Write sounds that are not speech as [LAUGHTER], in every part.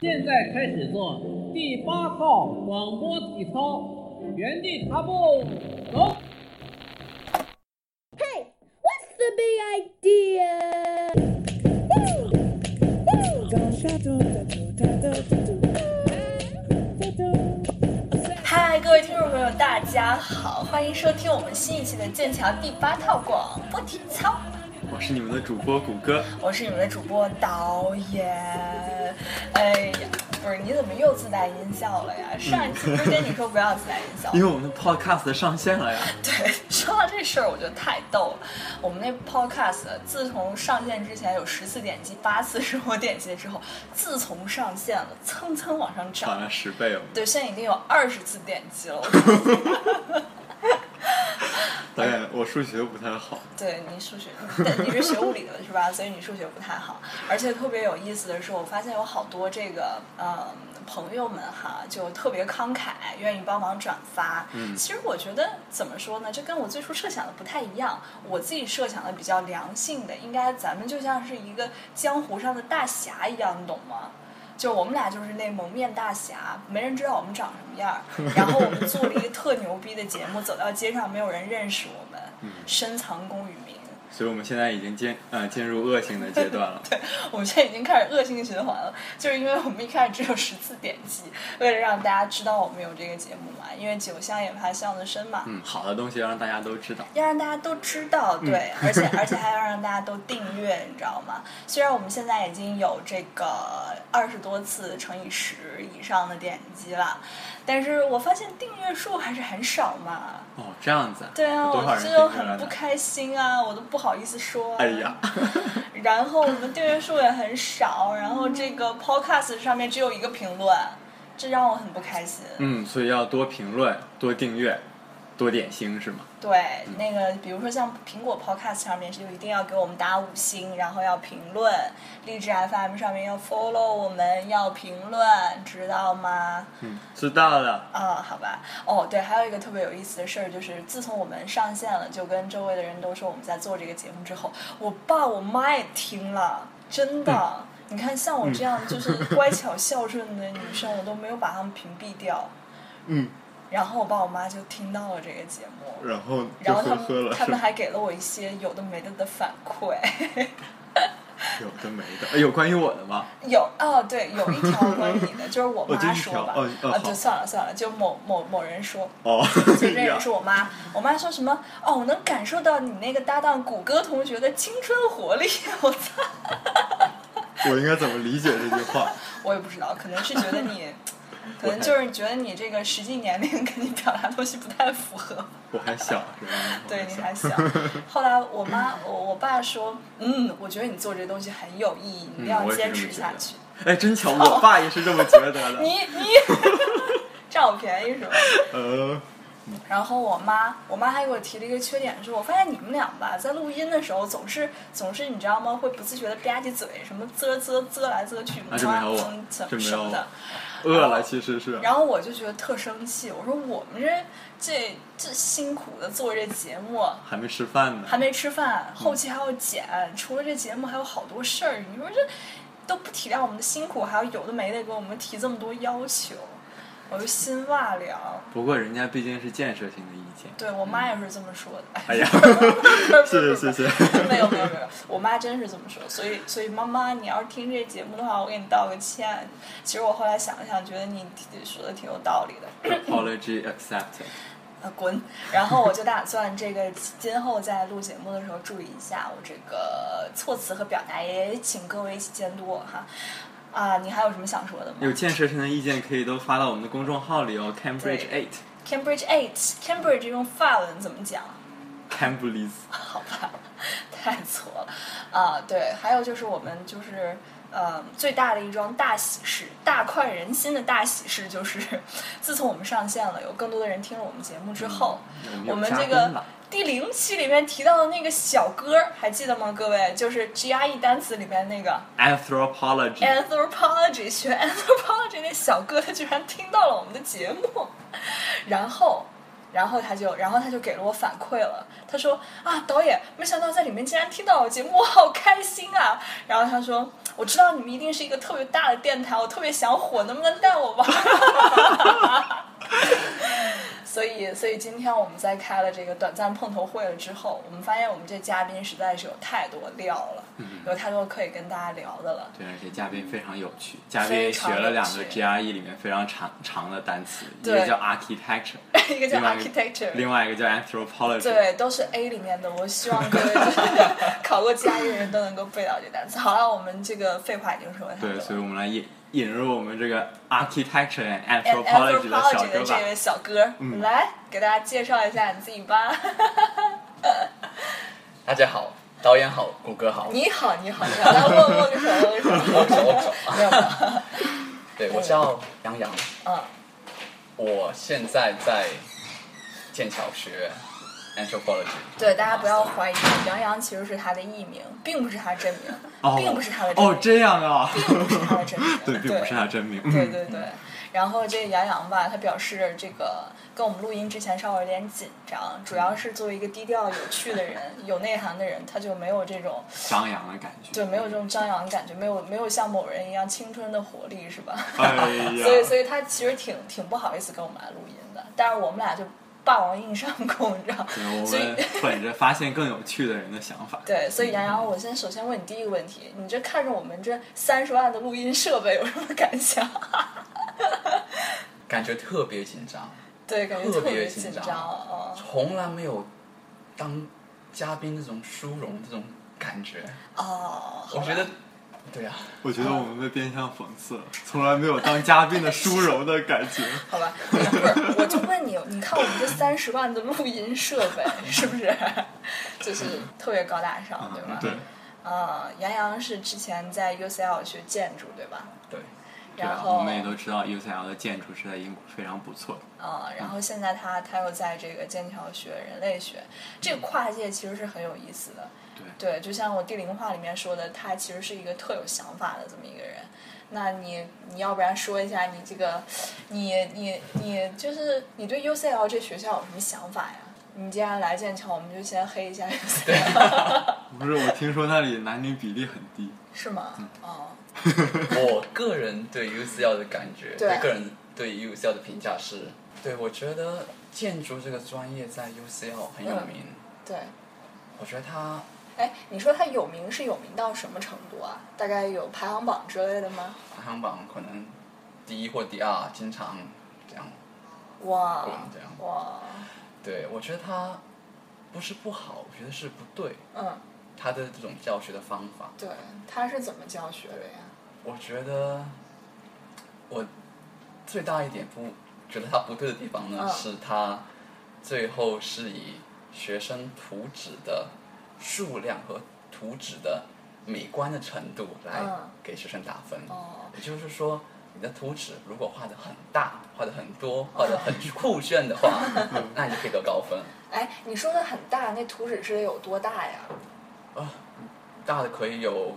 现在开始做第八套广播体操，原地踏步，走。Hey, what's the big idea? Woo! Woo! 嗨，各位听众朋友，大家好，欢迎收听我们新一期的剑桥第八套广播体操。我是你们的主播谷歌，我是你们的主播导演。哎呀，不是，你怎么又自带音效了呀？上一期不是跟你说不要自带音效吗？[LAUGHS] 因为我们的 podcast 上线了呀。对，[LAUGHS] 说到这事儿，我觉得太逗了。我们那 podcast 自从上线之前有十次点击，八次是我点击的之后，自从上线了，蹭蹭往上涨。涨了十倍了。对，现在已经有二十次点击了。我 [LAUGHS] [LAUGHS] 导演，我数学不太好。对你数学，你你是学物理的是吧？所以你数学不太好。而且特别有意思的是，我发现有好多这个呃朋友们哈，就特别慷慨，愿意帮忙转发。嗯其实我觉得怎么说呢，这跟我最初设想的不太一样。我自己设想的比较良性的，应该咱们就像是一个江湖上的大侠一样，你懂吗？就我们俩就是那蒙面大侠，没人知道我们长什么样儿。[LAUGHS] 然后我们做了一个特牛逼的节目，走到街上没有人认识我们，嗯深藏功与名。所以我们现在已经进呃进入恶性的阶段了。[LAUGHS] 对我们现在已经开始恶性循环了，就是因为我们一开始只有十次点击，为了让大家知道我们有这个节目嘛，因为酒香也怕巷子深嘛，嗯，好的东西要让大家都知道。要让大家都知道，对，[LAUGHS] 而且 [LAUGHS] 而且还要让大家都订阅，你知道吗？虽然我们现在已经有这个二十多次乘以十以上的点击了，但是我发现订阅数还是很少嘛。哦，这样子。对啊，我就？很不开心啊，我都不好意思说、啊。哎呀，[LAUGHS] 然后我们订阅数也很少，然后这个 Podcast 上面只有一个评论，这让我很不开心。嗯，所以要多评论、多订阅、多点星是吗？对，那个比如说像苹果 Podcast 上面是就一定要给我们打五星，然后要评论；励志 FM 上面要 follow 我们，要评论，知道吗？嗯，知道了。啊，好吧。哦，对，还有一个特别有意思的事儿，就是自从我们上线了，就跟周围的人都说我们在做这个节目之后，我爸我妈也听了，真的。你看，像我这样就是乖巧孝顺的女生，我都没有把她们屏蔽掉。嗯，然后我爸我妈就听到了这个节目，然后然后他们他们？还给了我一些有的没的的反馈。有的没的。哎有关于我的吗？[LAUGHS] 有哦，对，有一条关于你的，就是我妈说吧，哦哦啊，就算了算了，就某某某人说，哦，[LAUGHS] 就这人是我妈，我妈说什么？哦，我能感受到你那个搭档谷歌同学的青春活力。我操，我应该怎么理解这句话？[LAUGHS] 我也不知道，可能是觉得你，可能就是觉得你这个实际年龄跟你表达东西不太符合。我还小是吧？[LAUGHS] 对，你还小。[LAUGHS] 后来我妈，我我爸说，嗯，我觉得你做这东西很有意义，你一定要坚持下去。哎，真巧，[LAUGHS] 我爸也是这么觉得的。你你占我便宜是吧？呃，然后我妈，我妈还给我提了一个缺点，说我发现你们俩吧，在录音的时候总是总是你知道吗？会不自觉的吧唧嘴，什么啧啧啧来啧去，怎这没有我么什么的。饿了其实是。然后我就觉得特生气，我说我们这这这辛苦的做这节目，还没吃饭呢。还没吃饭，后期还要剪，除了这节目还有好多事儿，你说这都不体谅我们的辛苦，还要有的没的给我们提这么多要求，我就心哇凉。不过人家毕竟是建设性的意见。对我妈也是这么说的。哎呀，谢谢谢谢。没有没有没有，我妈真是这么说，所以所以妈妈，你要是听这节目的话，我给你道个歉。其实我后来想了想，觉得你说的挺有道理的。Apology accepted。啊，滚！然后我就打算这个今后在录节目的时候注意一下我这个措辞和表达，也请各位一起监督我哈。啊，你还有什么想说的吗有建设性的意见可以都发到我们的公众号里哦，Cambridge Eight。？Cambridge Eight，Cambridge 用法文怎么讲？Cambridge。[LAUGHS] 好吧，太错了啊！对，还有就是我们就是呃最大的一桩大喜事，大快人心的大喜事就是，自从我们上线了，有更多的人听了我们节目之后，嗯我们这个第零期里面提到的那个小哥儿还记得吗？各位，就是 GRE 单词里面那个 Anthropology。anthropology 学 anthropology [LAUGHS] 那小哥，他居然听到了我们的节目，然后然后他就，然后他就给了我反馈了。他说啊，导演，没想到在里面竟然听到我节目，我好开心啊！然后他说，我知道你们一定是一个特别大的电台，我特别想火，能不能带我玩？[LAUGHS] 所以，所以今天我们在开了这个短暂碰头会了之后，我们发现我们这嘉宾实在是有太多料了，有太多可以跟大家聊的了。对，而且嘉宾非常有趣，嘉宾学了两个 GRE 里面非常长长的单词，一个叫 architecture，[LAUGHS] 一个叫 architecture，另外一个叫 anthropology。对，都是 A 里面的。我希望各位考过 GRE 的人都能够背到这单词。好了，我们这个废话已经说了太多对，所以我们来引引入我们这个 architecture and anthropology 的小哥吧。的这位小哥，嗯来给大家介绍一下你自己吧。[LAUGHS] 大家好，导演好，谷歌好，你好，你好，你好，来握握个手，握个手，握手握手。对我叫杨洋，嗯，我现在在剑桥学 anthropology。对，大家不要怀疑，杨洋其实是他的艺名，并不是他真名，哦并不是他的真名，哦，这样啊。并不是他的真名，[LAUGHS] 对，并不是他真名。对对对，然后这个杨洋吧，他表示这个跟我们录音之前稍微有点紧张，主要是作为一个低调有趣的人、有内涵的人，他就没有这种 [LAUGHS] 张扬的感觉。对没有这种张扬的感觉，没有没有像某人一样青春的活力，是吧？[LAUGHS] 哎呀。所以所以他其实挺挺不好意思跟我们来录音的，但是我们俩就霸王硬上弓，你知道？对，我所以们本着发现更有趣的人的想法。[LAUGHS] 对，所以杨洋，我先首先问你第一个问题，你这看着我们这三十万的录音设备有什么感想？[LAUGHS] 感觉特别紧张，[LAUGHS] 对，感觉特别别紧张。从来没有当嘉宾这种殊荣这种感觉。哦，我觉得，对啊，我觉得我们被变相讽刺了，从来没有当嘉宾的殊荣的感觉。[LAUGHS] 好吧，不是，我就问你，你看我们这三十万的录音设备是不是，[LAUGHS] 就是特别高大上，对吧？对。啊、杨洋是之前在 UCL 学建筑，对吧？对，然后我们也都知道 UCL 的建筑是在英国非常不错的。啊、然后现在他他又在这个剑桥学人类学，这个跨界其实是很有意思的。对对，就像我地灵话里面说的，他其实是一个特有想法的这么一个人。那你你要不然说一下你这个，你你你就是你对 UCL 这学校有什么想法呀？你既然来剑桥，我们就先黑一下 UCL，[LAUGHS] 不是，我听说那里男女比例很低。是吗？哦，[LAUGHS] 我个人对 UCL 的感觉，对个人对 UCL 的评价是，对我觉得建筑这个专业在 UCL 很有名。对。我觉得它哎，你说他有名是有名到什么程度啊？大概有排行榜之类的吗？排行榜可能第一或第二，经常这样。哇这样哇，对，我觉得它不是不好，我觉得是不对。嗯，他的这种教学的方法，对，他是怎么教学的呀？我觉得我最大一点不觉得他不对的地方呢，嗯是他最后是以学生图纸的数量和图纸的美观的程度来嗯给学生打分。哦，也就是说，你的图纸如果画的很大、画的很多、画的很酷炫的话，[LAUGHS] 那你就可以得高分。哎，你说的很大，那图纸是得有多大呀？啊大的可以有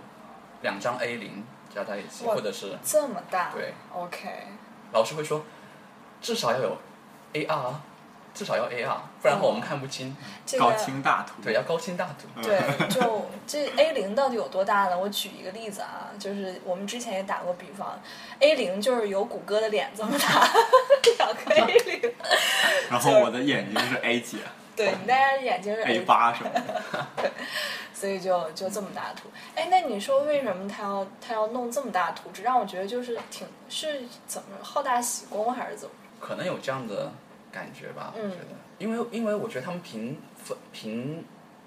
两张 A 零加在一起，或者是这么大？对，OK，老师会说，至少要有 AR，至少要 AR，不然的话我们看不清。这个高清大图。对，要高清大图。对，就这 A 零到底有多大呢？我举一个例子啊，就是我们之前也打过比方，A 零就是有谷歌的脸这么大，两个 A 零，然后我的眼睛是 A 几对你大家眼睛是 A 八什么的。[LAUGHS] 所以就就这么大图。哎，那你说为什么他要他要弄这么大图纸？让我觉得就是挺是怎么好大喜功还是怎么？可能有这样的感觉吧，嗯我觉得，因为因为我觉得他们评分评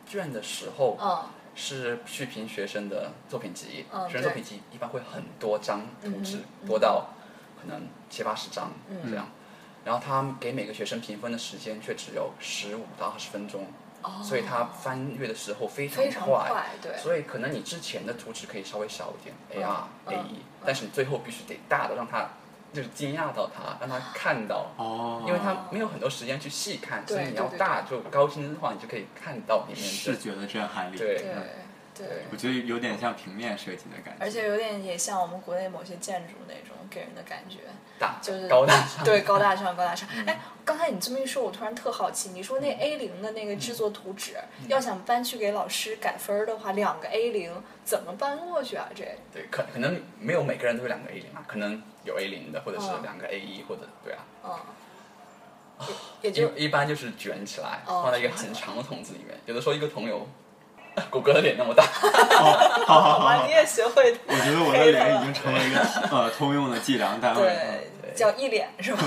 卷的时候，嗯是去评学生的作品集，嗯学生作品集一般会很多张图纸，嗯多到可能七八十张、嗯这样。然后他给每个学生评分的时间却只有十五到二十分钟，哦，所以他翻阅的时候非常快，对，所以可能你之前的图纸可以稍微小一点，AR、嗯 AE，但是你最后必须得大的，让他就是惊讶到他，[LAUGHS] 让他看到。哦。因为他没有很多时间去细看，所以你要大就高清的话，你就可以看到里面的视觉的震撼力。对对对，我觉得有点像平面设计的感觉。而且有点也像我们国内某些建筑那种给人的感觉。大就是高大上，对，高大上，高大上。哎，刚才你这么一说，我突然特好奇，你说那 A 零的那个制作图纸，要想搬去给老师改分儿的话，两个 A 零怎么搬过去啊？这对，可可能没有每个人都有两个 A 零啊，可能有 A 零的，或者是嗯。两个 A 一，或者对啊，嗯，也也就一一般就是卷起来，哦放在一个很长的桶子里面，有的时候一个桶有 [LAUGHS] 谷歌的脸那么大，好好好，你也学会我觉得我的脸已经成为一个 [LAUGHS] 呃通用的计量单位了。对叫一脸是吧？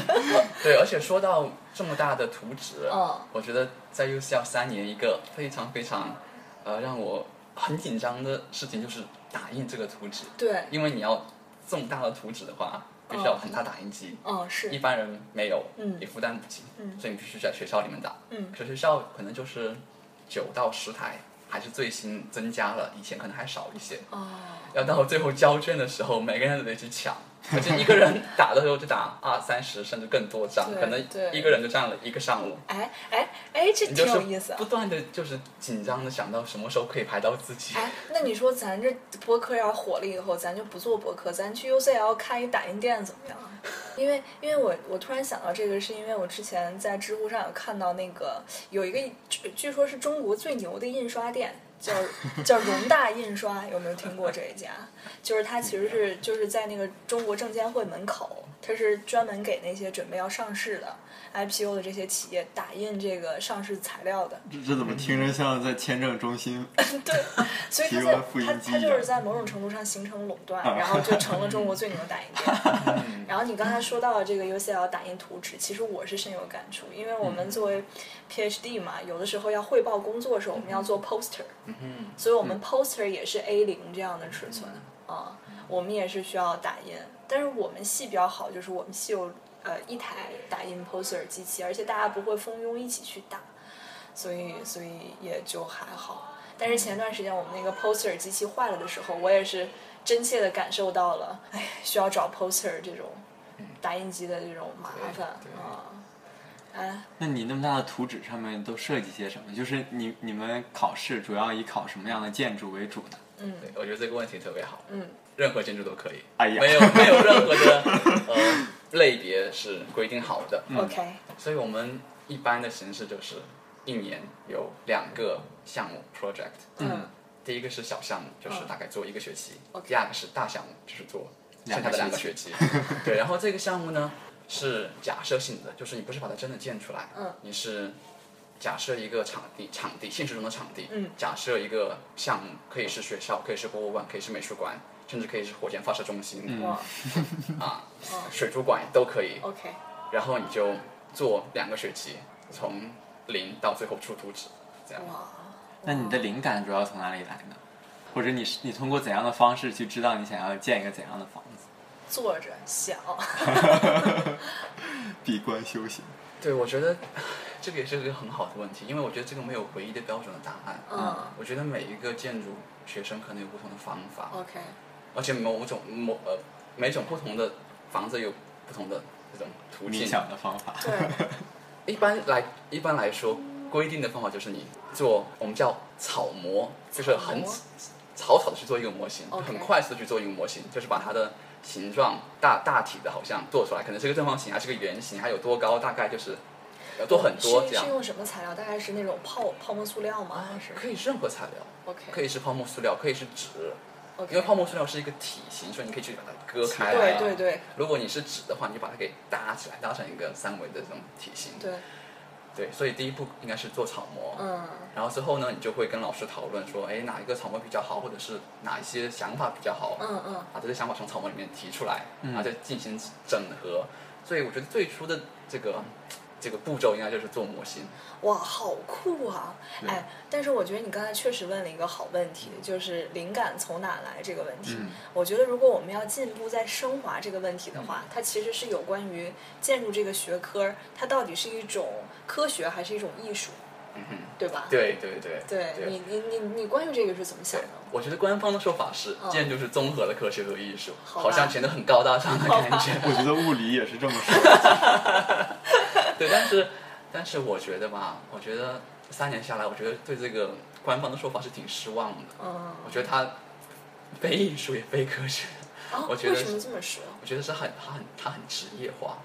[LAUGHS] 对，而且说到这么大的图纸，嗯我觉得在 UCL 三年一个非常非常呃让我很紧张的事情就是打印这个图纸，对，因为你要这么大的图纸的话，必须要很大打印机，嗯是一，般人没有，嗯也负担不起，嗯所以你必须在学校里面打。嗯可是学校可能就是九到十台，还是最新增加了，以前可能还少一些。哦，要到最后交卷的时候，每个人都得去抢，[LAUGHS] 而且一个人打的时候就打二三十甚至更多张，可能对一个人就占了一个上午。哎哎哎，这挺有意思啊不。断的就是紧张的想到什么时候可以排到自己。哎，那你说咱这播客要火了以后，咱就不做播客，咱去 UCL 开一打印店怎么样啊？[LAUGHS] 因为因为我我突然想到这个，是因为我之前在知乎上有看到那个有一个据据说是中国最牛的印刷店，叫叫荣大印刷，有没有听过这一家？就是它其实是就是在那个中国证监会门口，它是专门给那些准备要上市的 IPO 的这些企业打印这个上市材料的。这这怎么听着像在签证中心？[LAUGHS] 对所以它在提供复印它它就是在某种程度上形成垄断，啊然后就成了中国最牛的打印店。[LAUGHS] 然后你刚才说到这个 UCL 打印图纸，其实我是深有感触，因为我们作为 PhD 嘛，有的时候要汇报工作的时候，我们要做 poster，嗯所以我们 poster 也是 A 零这样的尺寸啊，我们也是需要打印。但是我们系比较好，就是我们系有呃一台打印 poster 机器，而且大家不会蜂拥一起去打，所以所以也就还好。但是前段时间我们那个 poster 机器坏了的时候，我也是真切的感受到了，哎，需要找 poster 这种打印机的这种麻烦啊。哎，那你那么大的图纸上面都设计些什么？就是你你们考试主要以考什么样的建筑为主呢？嗯对，我觉得这个问题特别好，嗯，任何建筑都可以，哎呀。没有没有任何的呃类别是规定好的，OK，所以我们一般的形式就是一年有两个项目 project，嗯。第一个是小项目，就是嗯。大概做一个学期。第二个是大项目，就是做剩下的两个学期。两 [LAUGHS] 对，然后这个项目呢是假设性的，就是你不是把它真的建出来，嗯。你是假设一个场地，场地现实中的场地，嗯。假设一个项目，可以是学校，可以是博物馆，可以是美术馆，甚至可以是火箭发射中心、嗯哇 [LAUGHS] 啊，嗯水族馆都可以。，OK，然后你就做两个学期，从零到最后出图纸，这样。哇，那你的灵感主要从哪里来呢？或者你是你通过怎样的方式去知道你想要建一个怎样的房子？坐着想，[LAUGHS] 闭关修行。对，我觉得这个也是一个很好的问题，因为我觉得这个没有唯一的标准的答案。嗯我觉得每一个建筑学生可能有不同的方法，，OK，而且某种某呃每种不同的房子有不同的这种途冥径。想的方法。对，[LAUGHS] 一般来一般来说，规定的方法就是你做我们叫草模，就是很草草草的去做一个模型很快速的去做一个模型，就是把它的形状大大体的好像做出来，可能是个正方形还是个圆形，还有多高，大概就是要做很多这样是是。用什么材料？大概是那种泡泡沫塑料吗？还是可以是任何材料，OK 可以是泡沫塑料，可以是纸？因为泡沫塑料是一个体型，所以你可以去把它割开来。对对对如果你是纸的话，你就把它给搭起来，搭成一个三维的这种体型。对，对，所以第一步应该是做草模。嗯然后之后呢，你就会跟老师讨论说，哎，哪一个草模比较好，或者是哪一些想法比较好，嗯嗯，把这些想法从草模里面提出来，嗯然后再进行整合。所以我觉得最初的这个这个步骤应该就是做模型。哇，好酷啊！哎，但是我觉得你刚才确实问了一个好问题，就是灵感从哪来这个问题。嗯我觉得如果我们要进一步再升华这个问题的话，它其实是有关于建筑这个学科，它到底是一种科学还是一种艺术，嗯，对吧？对对对对你你你你关于这个是怎么想的？，我觉得官方的说法是嗯建筑是综合的科学和艺术，好像显得很高大上的感觉。我觉得物理也是这么说。[LAUGHS] 对，但是但是我觉得吧，我觉得三年下来，我觉得对这个官方的说法是挺失望的。嗯，我觉得它非艺术也非科学，哦，我觉得为什么这么说？我觉得是很他很他很职业化。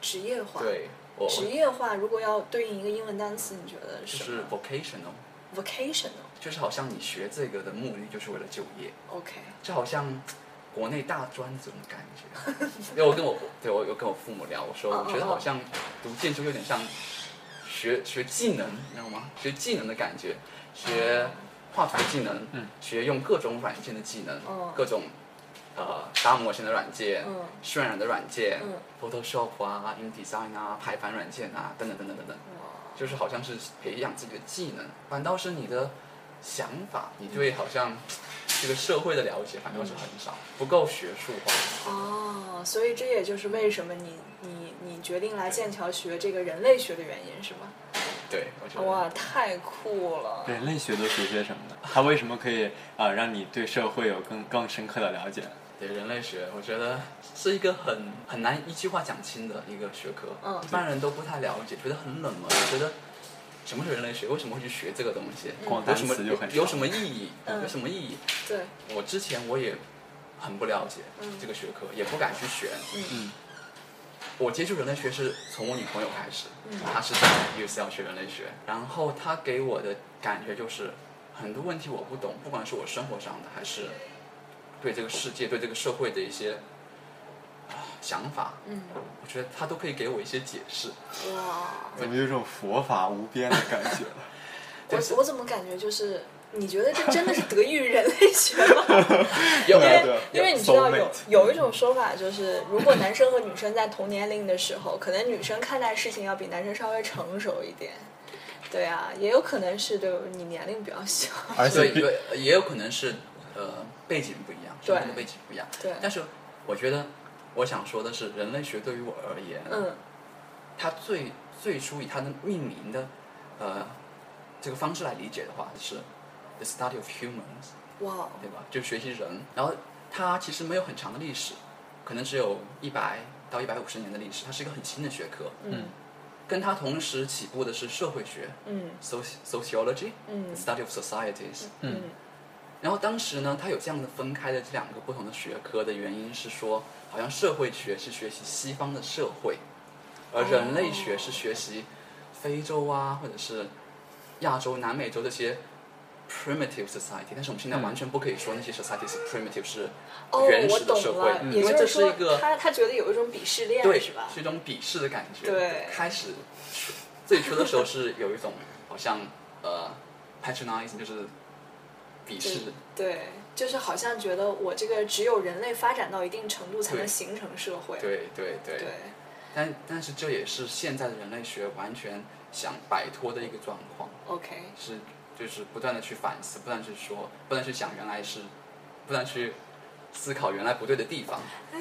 职业化。。对，我职业化如果要对应一个英文单词，你觉得就是是什么 vocational，？vocational。就是好像你学这个的目的就是为了就业，OK。就好像国内大专这种感觉。[LAUGHS] 因为我跟我对我有跟我父母聊，我说哦我觉得好像读建筑有点像学学技能，你知道吗？学技能的感觉，学画图的技能，嗯学用各种软件的技能，哦各种呃搭模型的软件，嗯渲染的软件、嗯 p h o t o s h o p 啊、InDesign 啊、排版软件啊，等等等等等等。就是好像是培养自己的技能，反倒是你的想法，你对好像这个社会的了解反倒是很少，不够学术化。哦，所以这也就是为什么你你你决定来剑桥学这个人类学的原因，是吗？对，我觉得哇，太酷了！人类学都学些什么呢？它为什么可以啊、呃让你对社会有更更深刻的了解？对人类学，我觉得是一个很很难一句话讲清的一个学科，嗯一般人都不太了解，觉得很冷门，觉得。什么是人类学？为什么会去学这个东西？光单有什么词就很有什么意义？嗯有什么意义？对，我之前我也很不了解嗯这个学科，也不敢去学。嗯，我接触人类学是从我女朋友开始，嗯她是在 UCL 学人类学，然后她给我的感觉就是很多问题我不懂，不管是我生活上的，还是对这个世界、对这个社会的一些啊想法，嗯，我觉得他都可以给我一些解释。哇，怎么有种佛法无边的感觉？[LAUGHS] 我我怎么感觉就是，你觉得这真的是得益于人类学吗？[LAUGHS] 有对啊对啊因为你知道有有一种说法，就是如果男生和女生在同年龄的时候，可能女生看待事情要比男生稍微成熟一点。对啊，也有可能是对你年龄比较小。[LAUGHS] 而且所以对，也有可能是呃背景不一样，对背景不一样。对但是我觉得我想说的是，人类学对于我而言，嗯它最最初以它的命名的呃这个方式来理解的话是 the study of humans，哇，对吧？就学习人，然后它其实没有很长的历史，可能只有一百到一百五十年的历史，它是一个很新的学科。嗯跟它同时起步的是社会学嗯，soci sociology，嗯 the study of societies。嗯然后当时呢，它有这样的分开的这两个不同的学科的原因是说，好像社会学是学习西方的社会，而人类学是学习非洲啊，或者是亚洲、南美洲这些 primitive society。但是我们现在完全不可以说那些 society 是 primitive，是哦，原始的社会了，，因为这是一个他他觉得有一种鄙视链，对，是吧？是一种鄙视的感觉。对开始最初的时候是有一种好像呃 patronizing，就是鄙视。对，就是好像觉得我这个只有人类发展到一定程度才能形成社会。对对对。对但但是这也是现在的人类学完全想摆脱的一个状况，，OK，是就是不断的去反思，不断去说，不断去想原来是，不断去思考原来不对的地方。哎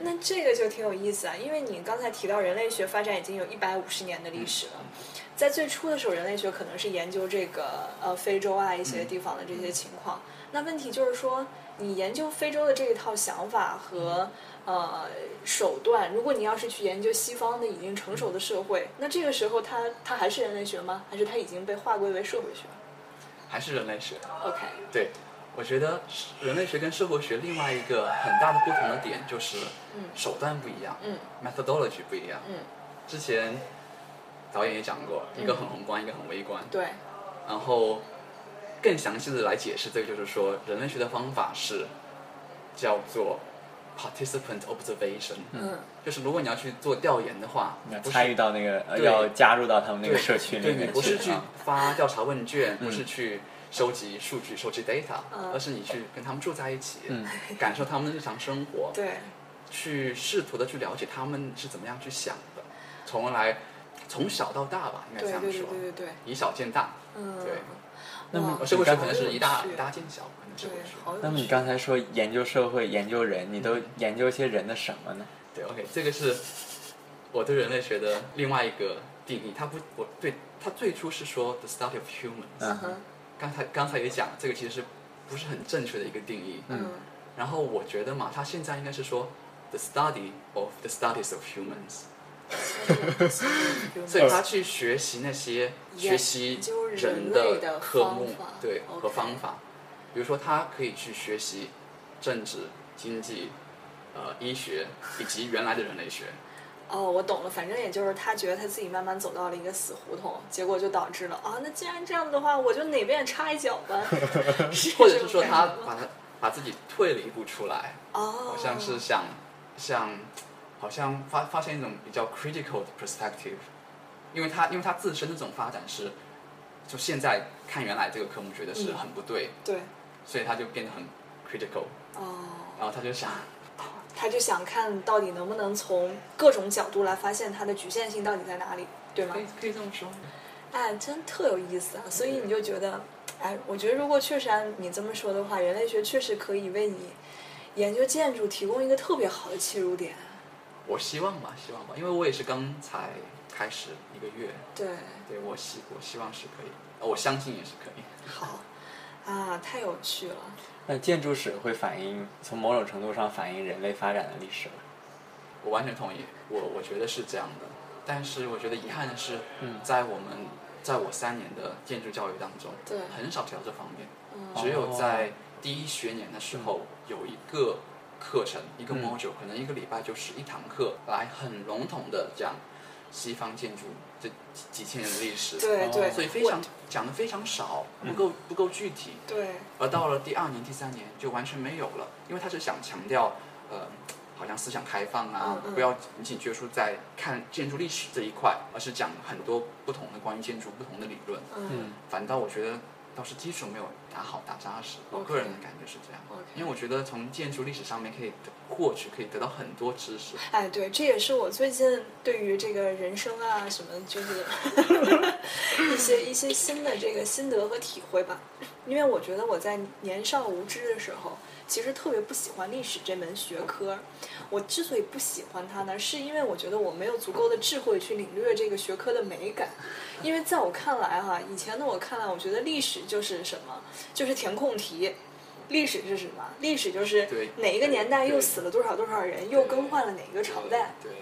那这个就挺有意思啊，因为你刚才提到人类学发展已经有一百五十年的历史了，在最初的时候，人类学可能是研究这个呃非洲啊一些地方的这些情况。那问题就是说，你研究非洲的这一套想法和呃手段，如果你要是去研究西方的已经成熟的社会，那这个时候它它还是人类学吗？还是它已经被划归为社会学还是人类学。？OK，对，我觉得人类学跟社会学另外一个很大的不同的点就是嗯手段不一样、嗯 m e t h o d o l o g y 不一样。嗯，之前导演也讲过，一个很宏观，一个很微观。对，然后更详细的来解释这个，就是说人类学的方法是叫做 participant observation，嗯。就是如果你要去做调研的话，不是要参与到那个要加入到他们那个社区里面对面你不是去啊。发调查问卷，嗯。不是去收集数据、收集 data，、嗯。而是你去跟他们住在一起，嗯。感受他们的日常生活，对，去试图的去了解他们是怎么样去想的，从而来从小到大吧，应该这样对对对说，对对对，以小见大。嗯，对那么哇社会学可能是一大一大见小，可能社对会学。，那么你刚才说研究社会、研究人，你都研究一些人的什么呢？对，OK，这个是我对人类学的另外一个定义。它不，我对它最初是说 the study of humans，、嗯哼，刚才刚才也讲，这个其实是不是很正确的一个定义。嗯然后我觉得嘛，它现在应该是说 the study of the studies of humans，[LAUGHS] 所以他去学习那些研学习究人的科目，对和方法。比如说，他可以去学习政治、经济、呃医学以及原来的人类学。哦，我懂了，反正也就是他觉得他自己慢慢走到了一个死胡同，结果就导致了啊，那既然这样的话，我就哪边也插一脚吧，[LAUGHS] 或者是说他把他把自己退了一步出来，哦，好像是想想好像发发现一种比较 critical 的 perspective，因为他因为他自身的这种发展是，就现在看原来这个科目觉得是嗯很不对，对所以他就变得很 critical，哦。然后他就想他就想看到底能不能从各种角度来发现它的局限性到底在哪里，对吗可？以可以这么说，哎，真特有意思啊！所以你就觉得，哎，我觉得如果确实按你这么说的话，人类学确实可以为你研究建筑提供一个特别好的切入点。我希望吧，希望吧，因为我也是刚才开始一个月，对，对我希我希望是可以，呃我相信也是可以。[LAUGHS] 好啊，太有趣了。那建筑史会反映，从某种程度上反映人类发展的历史吗？我完全同意，我我觉得是这样的。但是我觉得遗憾的是，嗯在我们在我三年的建筑教育当中，对很少提到这方面。嗯只有在第一学年的时候有一个课程，一个嗯。module，可能一个礼拜就是一堂课，来很笼统的讲西方建筑这几几千年的历史。对对，所以非常讲的非常少，不够不够具体。对。而到了第二年、第三年就完全没有了，因为他是想强调，呃，好像思想开放啊，嗯嗯。不要仅仅拘束在看建筑历史这一块，而是讲很多不同的关于建筑不同的理论。嗯。反倒我觉得倒是基础没有打好、打扎实，我个人的感觉是这样。因为我觉得从建筑历史上面可以获取，可以得到很多知识。哎，对，这也是我最近对于这个人生啊什么，就是 [LAUGHS] 一些一些新的这个心得和体会吧。因为我觉得我在年少无知的时候，其实特别不喜欢历史这门学科。我之所以不喜欢它呢，是因为我觉得我没有足够的智慧去领略这个学科的美感。因为在我看来哈、以前的我看来，我觉得历史就是什么，就是填空题。历史是什么？历史就是哪一个年代又死了多少多少人，又更换了哪个朝代。对，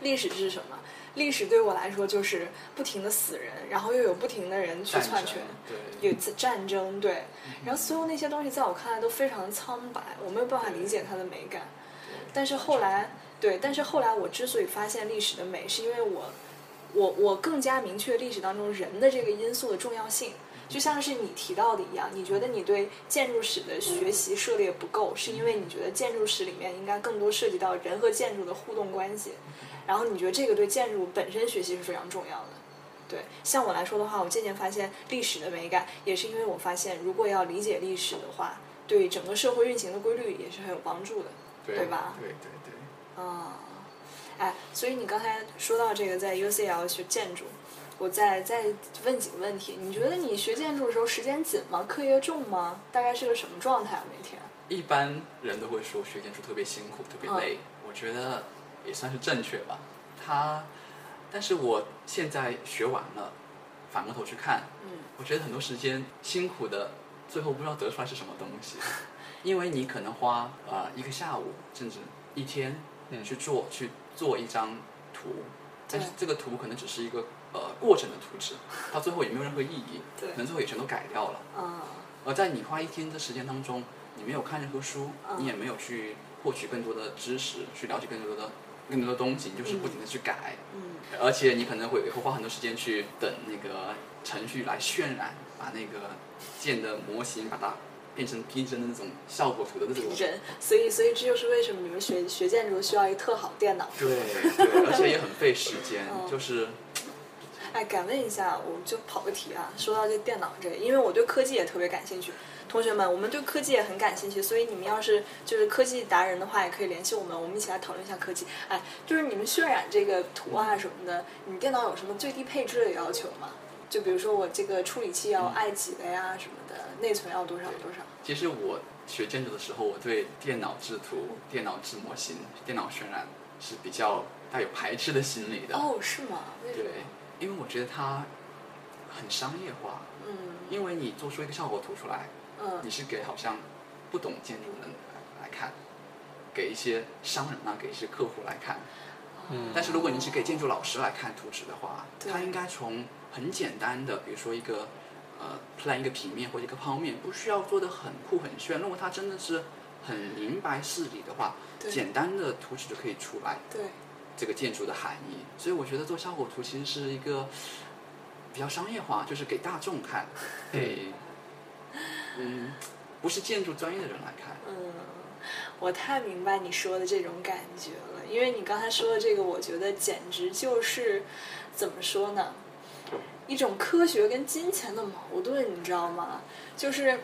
历史是什么？历史对我来说就是不停的死人，然后又有不停的人去篡权，对，有战争，对，然后所有那些东西在我看来都非常苍白，我没有办法理解它的美感。但是后来，对，但是后来我之所以发现历史的美，是因为我，我我更加明确历史当中人的这个因素的重要性。就像是你提到的一样，你觉得你对建筑史的学习涉猎不够，是因为你觉得建筑史里面应该更多涉及到人和建筑的互动关系，然后你觉得这个对建筑本身学习是非常重要的。对，像我来说的话，我渐渐发现历史的美感，也是因为我发现，如果要理解历史的话，对整个社会运行的规律也是很有帮助的。对对吧对对对。啊，哎，所以你刚才说到这个在 UCL 学建筑，我再再问几个问题。你觉得你学建筑的时候时间紧吗？课业重吗？大概是个什么状态啊？每天？一般人都会说学建筑特别辛苦，特别累，我觉得也算是正确吧。他，但是我现在学完了，反过头去看，嗯我觉得很多时间辛苦的，最后不知道得出来是什么东西，[LAUGHS] 因为你可能花呃一个下午甚至一天嗯去做、去做一张图，但是这个图可能只是一个呃过程的图纸，到最后也没有任何意义，对可能最后也全都改掉了。啊，而在你花一天的时间当中，你没有看任何书，嗯你也没有去获取更多的知识，去了解更多的更多的东西，你就是不停的去改，嗯而且你可能会会花很多时间去等那个程序来渲染，把那个建的模型把它变成逼真的那种效果图的那种。人，所以所以这就是为什么你们学学建筑需要一个特好电脑。对对，[LAUGHS] 而且也很费时间，嗯就是哎，敢问一下，我就跑个题啊。说到这电脑这，因为我对科技也特别感兴趣。同学们，我们对科技也很感兴趣，所以你们要是就是科技达人的话，也可以联系我们，我们一起来讨论一下科技。哎，就是你们渲染这个图啊什么的，你电脑有什么最低配置的要求吗？就比如说我这个处理器要 i 几的呀什么的，内存要多少多少？其实我学建筑的时候，我对电脑制图、电脑制模型、电脑渲染是比较带有排斥的心理的。哦，是吗？对？，因为我觉得它很商业化，嗯因为你做出一个效果图出来，嗯。你是给好像不懂建筑的人来来看，给一些商人啊，给一些客户来看，嗯。但是如果你是给建筑老师来看图纸的话，他应该从很简单的，比如说一个呃 plan 一个平面或者一个剖面，不需要做的很酷很炫。如果他真的是很明白事理的话，对。简单的图纸就可以出来对，这个建筑的含义。所以我觉得做效果图其实是一个比较商业化，就是给大众看，给嗯不是建筑专业的人来看。嗯，我太明白你说的这种感觉了，因为你刚才说的这个，我觉得简直就是怎么说呢，一种科学跟金钱的矛盾，你知道吗？就是。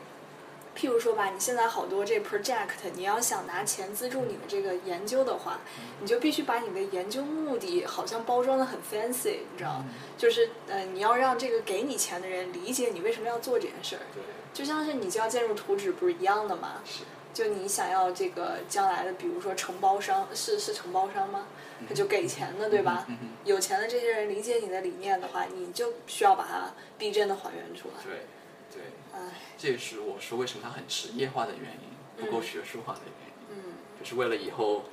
譬如说吧，你现在好多这 project，你要想拿钱资助你的这个研究的话，你就必须把你的研究目的好像包装的很 fancy，你知道，就是呃，你要让这个给你钱的人理解你为什么要做这件事儿，对，就像是你教建筑图纸不是一样的吗？是。就你想要这个将来的，比如说承包商是是承包商吗？他就给钱的，对吧？嗯有钱的这些人理解你的理念的话，你就需要把它逼真的还原出来。对，对，哎，这也是我说为什么它很职业化的原因，不够学术化的原因，嗯就是为了以后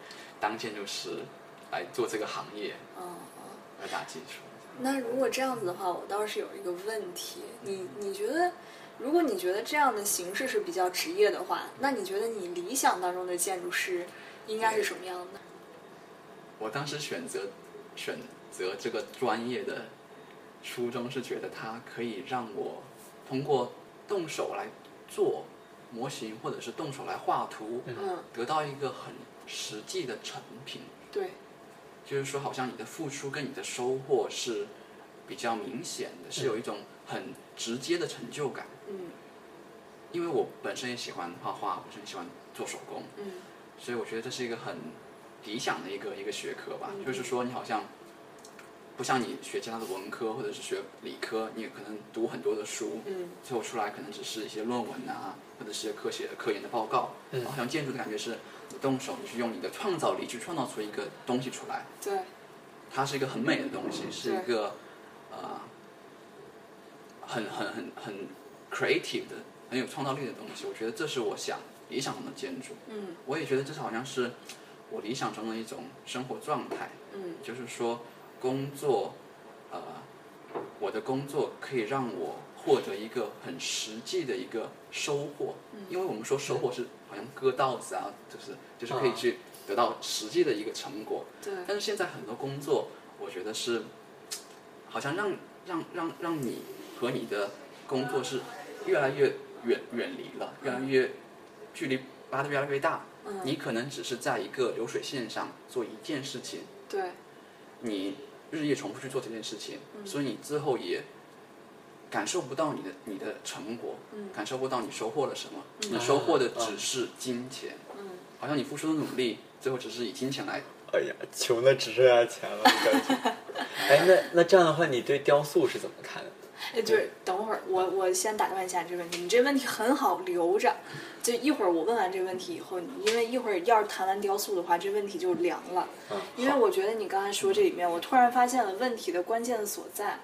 当建筑师来做这个行业嗯嗯。而打基础。那如果这样子的话，我倒是有一个问题，你你觉得，如果你觉得这样的形式是比较职业的话，那你觉得你理想当中的建筑师应该是什么样的？我当时选择选择这个专业的初衷是觉得它可以让我通过动手来做模型，或者是动手来画图，嗯，得到一个很实际的成品。对，就是说，好像你的付出跟你的收获是比较明显的，是有一种很直接的成就感。嗯因为我本身也喜欢画画，本身也喜欢做手工，嗯所以我觉得这是一个很理想的一个一个学科吧。嗯就是说，你好像不像你学其他的文科或者是学理科，你可能读很多的书，嗯最后出来可能只是一些论文啊，或者是一些科学科研的报告。嗯好像建筑的感觉是你动手，你去用你的创造力去创造出一个东西出来。对，它是一个很美的东西，是一个呃很很很很 creative 的、很有创造力的东西。我觉得这是我想理想中的建筑。嗯我也觉得这是好像是我理想中的一种生活状态，嗯就是说工作，呃，我的工作可以让我获得一个很实际的一个收获。嗯因为我们说收获是好像割稻子啊，就是就是可以去得到实际的一个成果。对，但是现在很多工作，我觉得是，好像让让让让你和你的工作是越来越远远离了，越来越距离拉得越来越大。嗯。你可能只是在一个流水线上做一件事情，对，你日夜重复去做这件事情，嗯。所以你最后也感受不到你的你的成果，嗯。感受不到你收获了什么，嗯。你收获的只是金钱，嗯。好像你付出的努力最后只是以金钱来哎呀，穷的只剩下钱了，感觉。[LAUGHS] 哎，那那这样的话，你对雕塑是怎么看的？哎，就是等会儿我我先打断一下这个问题，你这问题很好留着，就一会儿我问完这个问题以后，你因为一会儿要是谈完雕塑的话，这问题就凉了。嗯，因为我觉得你刚才说这里面，我突然发现了问题的关键所在，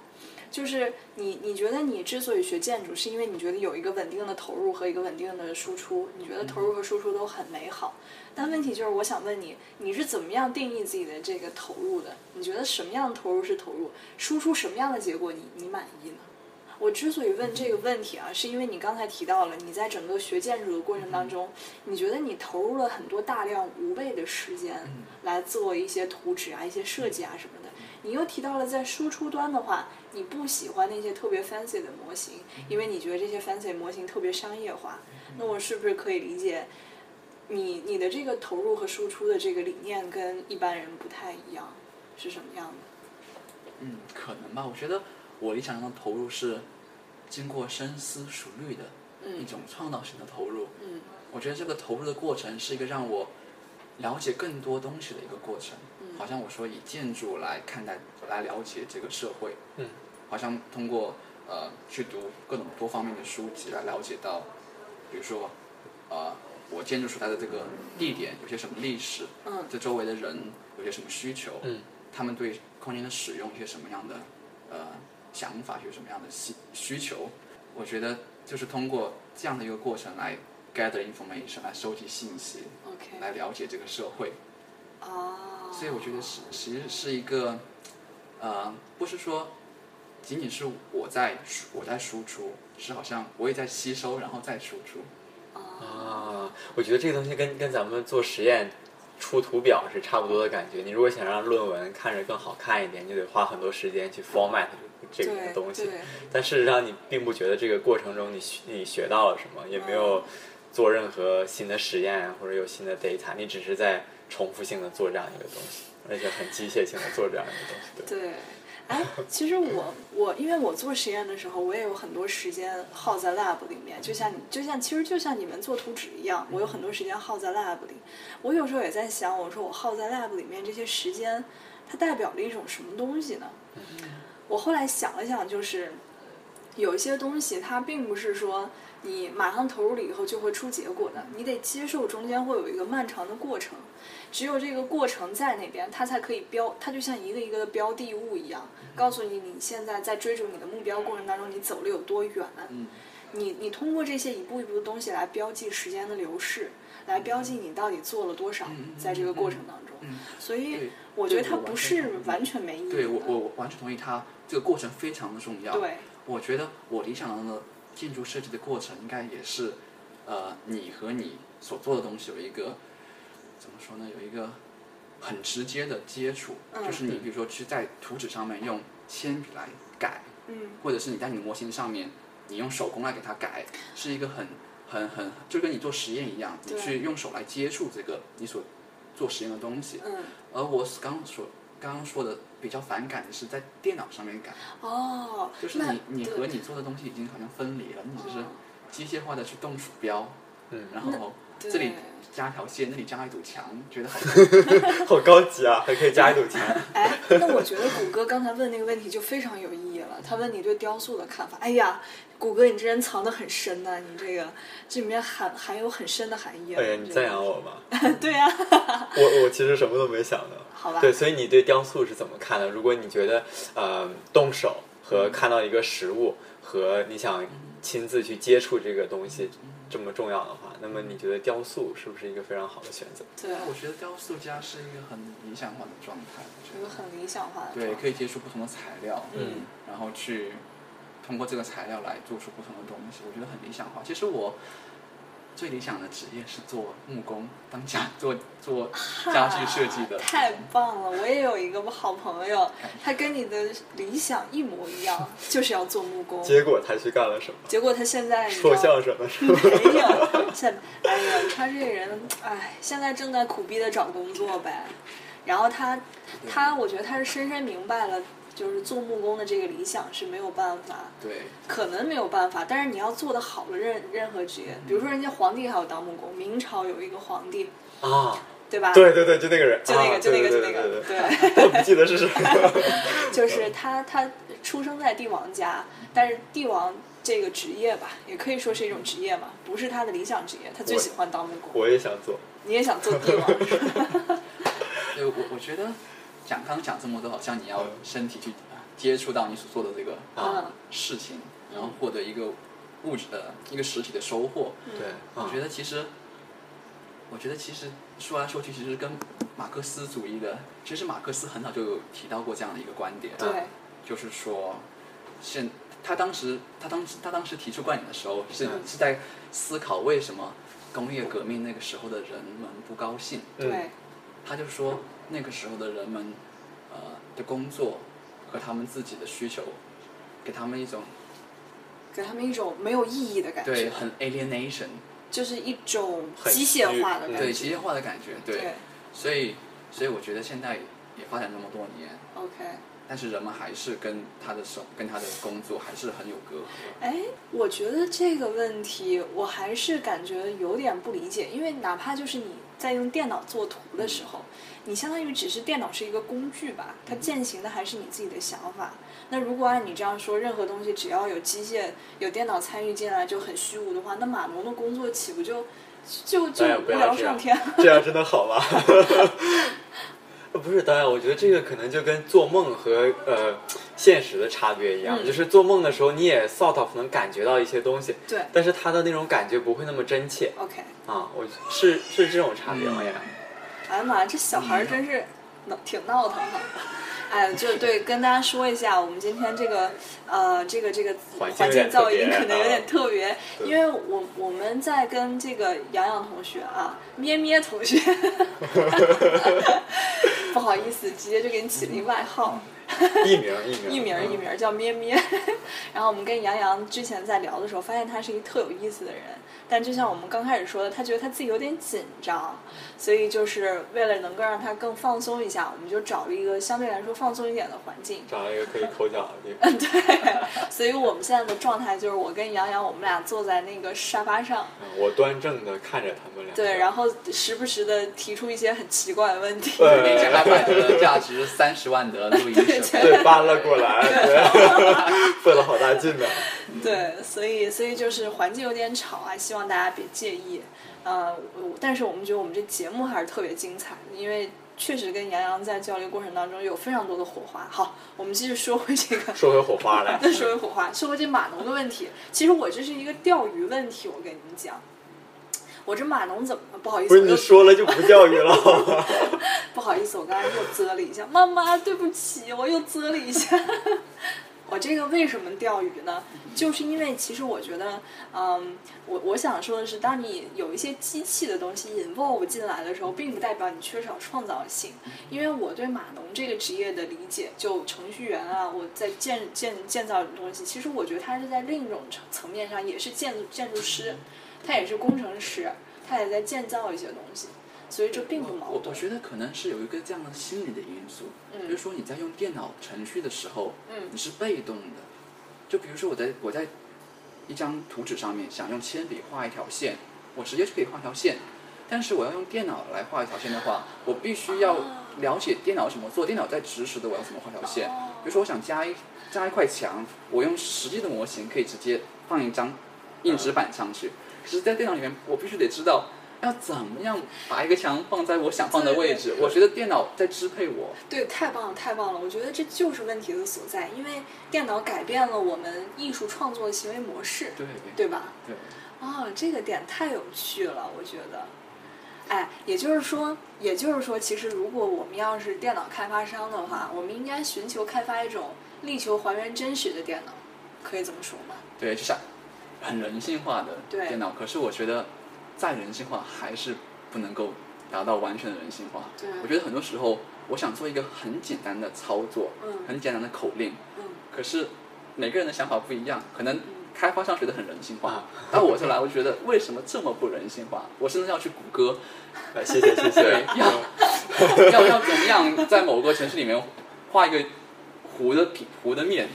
就是你你觉得你之所以学建筑，是因为你觉得有一个稳定的投入和一个稳定的输出，你觉得投入和输出都很美好。但问题就是，我想问你，你是怎么样定义自己的这个投入的？你觉得什么样的投入是投入？输出什么样的结果你你满意呢？我之所以问这个问题啊，是因为你刚才提到了，你在整个学建筑的过程当中，你觉得你投入了很多大量无谓的时间来做一些图纸啊、一些设计啊什么的。你又提到了在输出端的话，你不喜欢那些特别 fancy 的模型，因为你觉得这些 fancy 模型特别商业化。那我是不是可以理解，你你的这个投入和输出的这个理念跟一般人不太一样，是什么样的？嗯，可能吧。我觉得我理想中的投入是经过深思熟虑的一嗯种创造性的投入。嗯我觉得这个投入的过程是一个让我了解更多东西的一个过程。嗯好像我说以建筑来看待、来了解这个社会，嗯，好像通过呃去读各种多方面的书籍来了解到，比如说呃我建筑所在的这个地点有些什么历史，嗯这周围的人有些什么需求，嗯，他们对空间的使用一些什么样的呃想法，有什么样的需需求。我觉得就是通过这样的一个过程来 gather information，来收集信息，，OK，来了解这个社会。啊，所以我觉得是其实是一个，呃，不是说仅仅是我在我在输出，是好像我也在吸收，然后再输出。啊，我觉得这个东西跟跟咱们做实验出图表是差不多的感觉。你如果想让论文看着更好看一点，你就得花很多时间去 format 这个东西。但事实上，你并不觉得这个过程中你你学到了什么，也没有做任何新的实验或者有新的 data，你只是在重复性的做这样一个东西，而且很机械性的做这样一个东西。对，对，哎，其实我我因为我做实验的时候，我也有很多时间耗在 lab 里面，就像你就像其实就像你们做图纸一样，我有很多时间耗在 lab 里。我有时候也在想，我说我耗在 lab 里面这些时间，它代表了一种什么东西呢？我后来想了想，就是有一些东西，它并不是说你马上投入了以后就会出结果的，你得接受中间会有一个漫长的过程。只有这个过程在那边，它才可以标，它就像一个一个的标的物一样，告诉你你现在在追逐你的目标过程当中，你走了有多远。嗯你你通过这些一步一步的东西来标记时间的流逝，来标记你到底做了多少嗯在这个过程当中。嗯，所以对我觉得它不是完全没意义。对我我我完全同意他这个过程非常的重要。对我觉得我理想中的建筑设计的过程应该也是，呃，你和你所做的东西有一个怎么说呢？有一个很直接的接触，嗯就是你比如说去在图纸上面用铅笔来改，嗯或者是你在你的模型上面你用手工来给它改，是一个很很很就跟你做实验一样，你去用手来接触这个你所做实验的东西。嗯而我刚刚说刚刚说的比较反感的是在电脑上面改。哦，就是那你你和你做的东西已经好像分离了，你只是哦机械化的去动鼠标，嗯，然后这里加条线，那里加一堵墙，觉得好 [LAUGHS] 好高级啊，还可以加一堵墙。哎，那我觉得谷歌刚才问那个问题就非常有意义了。他问你对雕塑的看法。哎呀，谷歌，你这人藏得很深呐、你这个这里面含含有很深的含义、啊。哎呀，你赞扬我吧？[LAUGHS] 对呀、[LAUGHS] 我我其实什么都没想的。好吧。对，所以你对雕塑是怎么看的？如果你觉得呃动手和看到一个实物和你想亲自去接触这个东西这么重要的话，那么你觉得雕塑是不是一个非常好的选择？对，我觉得雕塑家是一个很理想化的状态，我觉得一个很理想化的对，可以接触不同的材料，嗯，然后去通过这个材料来做出不同的东西，我觉得很理想化。其实我最理想的职业是做木工，当家做做家具设计的。太棒了！我也有一个好朋友，他跟你的理想一模一样，[LAUGHS] 就是要做木工。结果他去干了什么？结果他现在你知说道相声了是吧？没有，现哎呀，他这个人，哎，现在正在苦逼的找工作呗。然后他，他，我觉得他是深深明白了，就是做木工的这个理想是没有办法，对，可能没有办法，但是你要做的好了任任何职业，比如说人家皇帝还有当木工，明朝有一个皇帝，啊，对吧？对对对，就那个人，就那个，啊就那个，就那个，对对对，[LAUGHS] 我不记得是谁了。[LAUGHS] 就是他，他出生在帝王家，但是帝王这个职业吧，也可以说是一种职业嘛，不是他的理想职业，他最喜欢当木工。我也想做。你也想做帝王？[LAUGHS] 对我我觉得讲刚刚讲这么多，好像你要身体去接触到你所做的这个嗯。事情，然后获得一个物质的一个实体的收获。对，我啊觉得其实，我觉得其实说来说去，其实跟马克思主义的，其实马克思很早就有提到过这样的一个观点，对，就是说，现他当时他当时他当时提出观点的时候，是、嗯。是在思考为什么工业革命那个时候的人们不高兴。嗯对，他就说那个时候的人们，呃的工作和他们自己的需求，给他们一种给他们一种没有意义的感觉，对很 alienation，就是一种很机械化的感觉。对机械化的感觉，对，对所以所以我觉得现在也发展这么多年，，OK。但是人们还是跟他的手跟他的工作还是很有隔阂。哎，我觉得这个问题我还是感觉有点不理解，因为哪怕就是你在用电脑做图的时候，你相当于只是电脑是一个工具吧，它践行的还是你自己的想法。那如果按你这样说，任何东西只要有机械、有电脑参与进来就很虚无的话，那码农的工作岂不就就就无聊上天？这样真的好吗？呃 [LAUGHS] 不是，导演，我觉得这个可能就跟做梦和呃现实的差别一样，嗯就是做梦的时候你也 sort of 能感觉到一些东西，对但是他的那种感觉不会那么真切，OK。啊，我是是这种差别吗？也哎呀妈呀，这小孩儿真是闹挺闹腾的。哎，就对，跟大家说一下，我们今天这个呃，这个这个环境噪音可能有点特别，对因为我我们在跟这个洋洋同学啊，咩咩同学，[LAUGHS] 不好意思，直接就给你起了一外号。艺名艺名艺名儿 [LAUGHS] 艺名儿叫咩咩，然后我们跟杨洋之前在聊的时候，发现他是一个特有意思的人，但就像我们刚开始说的，他觉得他自己有点紧张，所以就是为了能够让他更放松一下，我们就找了一个相对来说放松一点的环境。找了一个可以抠脚的地方。[LAUGHS] 对，所以我们现在的状态就是我跟杨洋，我们俩坐在那个沙发上，嗯我端正的看着他们俩。对，然后时不时的提出一些很奇怪的问题。对并且还买了价值 [LAUGHS] 三十万的录音。对搬了过来，对，费了好大劲呢。对，所以所以就是环境有点吵啊，希望大家别介意。呃，我但是我们觉得我们这节目还是特别精彩的，因为确实跟杨洋在交流过程当中有非常多的火花。好，我们继续说回这个，说回火花来，[LAUGHS] 那说回火花，说回这码农的问题。其实我这是一个钓鱼问题，我跟你们讲，我这码农怎么不好意思，不是你说了就不钓鱼了？[LAUGHS] 不好意思，我刚才又啧了一下，妈妈，对不起，我又啧了一下。我这个为什么钓鱼呢？就是因为其实我觉得，嗯，我我想说的是，当你有一些机器的东西 involve 进来的时候，并不代表你缺少创造性。因为我对码农这个职业的理解，就程序员啊，我在建建建造东西，其实我觉得他是在另一种层层面上，也是建建筑师，他也是工程师，他也在建造一些东西，所以这并不矛盾。我我觉得可能是有一个这样的心理的因素，嗯比如说你在用电脑程序的时候，嗯你是被动的。就比如说我在我在一张图纸上面想用铅笔画一条线，我直接就可以画条线。但是我要用电脑来画一条线的话，我必须要了解电脑怎么做，电脑在指使的我要怎么画条线。比如说我想加一加一块墙，我用实际的模型可以直接放一张硬纸板上去。可是，在电脑里面，我必须得知道要怎么样把一个墙放在我想放的位置。我觉得电脑在支配我。对，太棒了，太棒了！我觉得这就是问题的所在，因为电脑改变了我们艺术创作的行为模式，对对吧？对。哦，这个点太有趣了，我觉得。哎，也就是说，也就是说，其实如果我们要是电脑开发商的话，我们应该寻求开发一种力求还原真实的电脑，可以这么说吗？对，就是很人性化的对电脑。可是我觉得，再人性化还是不能够达到完全的人性化。对我觉得很多时候，我想做一个很简单的操作，嗯很简单的口令，嗯，可是每个人的想法不一样，可能开发商觉得很人性化啊，到我这来，我就觉得为什么这么不人性化？我甚至要去谷歌，[LAUGHS] 啊谢谢谢谢对，要 [LAUGHS] 要要怎么样在某个城市里面画一个湖的平湖的面？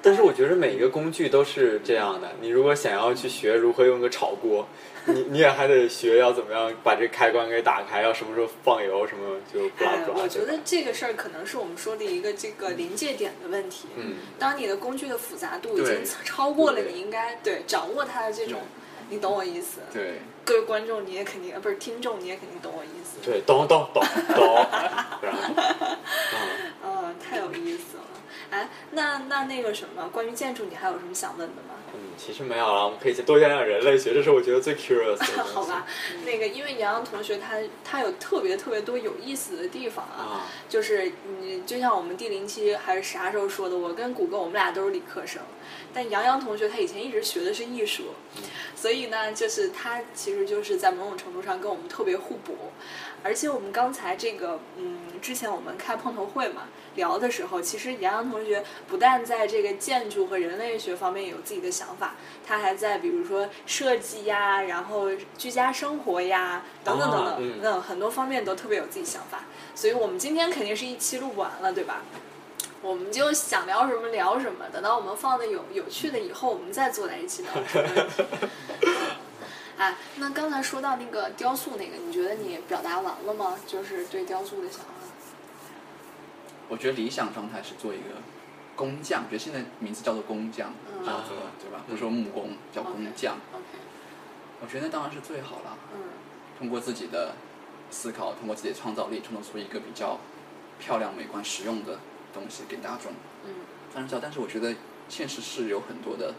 哦，但是我觉得每一个工具都是这样的。你如果想要去学如何用个炒锅，你你也还得学要怎么样把这开关给打开，要什么时候放油，什么就不拉哎不，拉。我觉得这个事儿可能是我们说的一个这个临界点的问题。嗯，当你的工具的复杂度已经超过了你应该对掌握它的这种，你懂我意思？对。各位观众你也肯定，呃，不是听众你也肯定懂我意思。对，懂懂懂懂，嗯，[LAUGHS] [LAUGHS] 太有意思了。哎，那那那个什么，关于建筑你还有什么想问的吗？嗯，其实没有了，我们可以多讲讲人类学，这是我觉得最 curious 的。[LAUGHS] 好吧，那个因为杨洋同学他他有特别特别多有意思的地方啊，啊，就是你就像我们第零期还是啥时候说的，我跟谷歌我们俩都是理科生，但杨洋同学他以前一直学的是艺术，所以呢，就是他其实就是在某种程度上跟我们特别互补，而且我们刚才这个嗯，之前我们开碰头会嘛。聊的时候，其实杨洋同学不但在这个建筑和人类学方面有自己的想法，他还在比如说设计呀，然后居家生活呀等等等等，嗯，很多方面都特别有自己想法。所以我们今天肯定是一期录不完了，对吧？我们就想聊什么聊什么，等到我们放的有有趣的以后，我们再坐在一起聊。[LAUGHS] 哎，那刚才说到那个雕塑那个，你觉得你表达完了吗？就是对雕塑的想法。我觉得理想状态是做一个工匠，觉得现在名字叫做工匠，嗯叫做对吧？不是说木工，叫工匠。OK，我觉得当然是最好了。嗯通过自己的思考，通过自己的创造力，创造出一个比较漂亮、美观、实用的东西给大众。嗯当然知道，但是我觉得现实是有很多的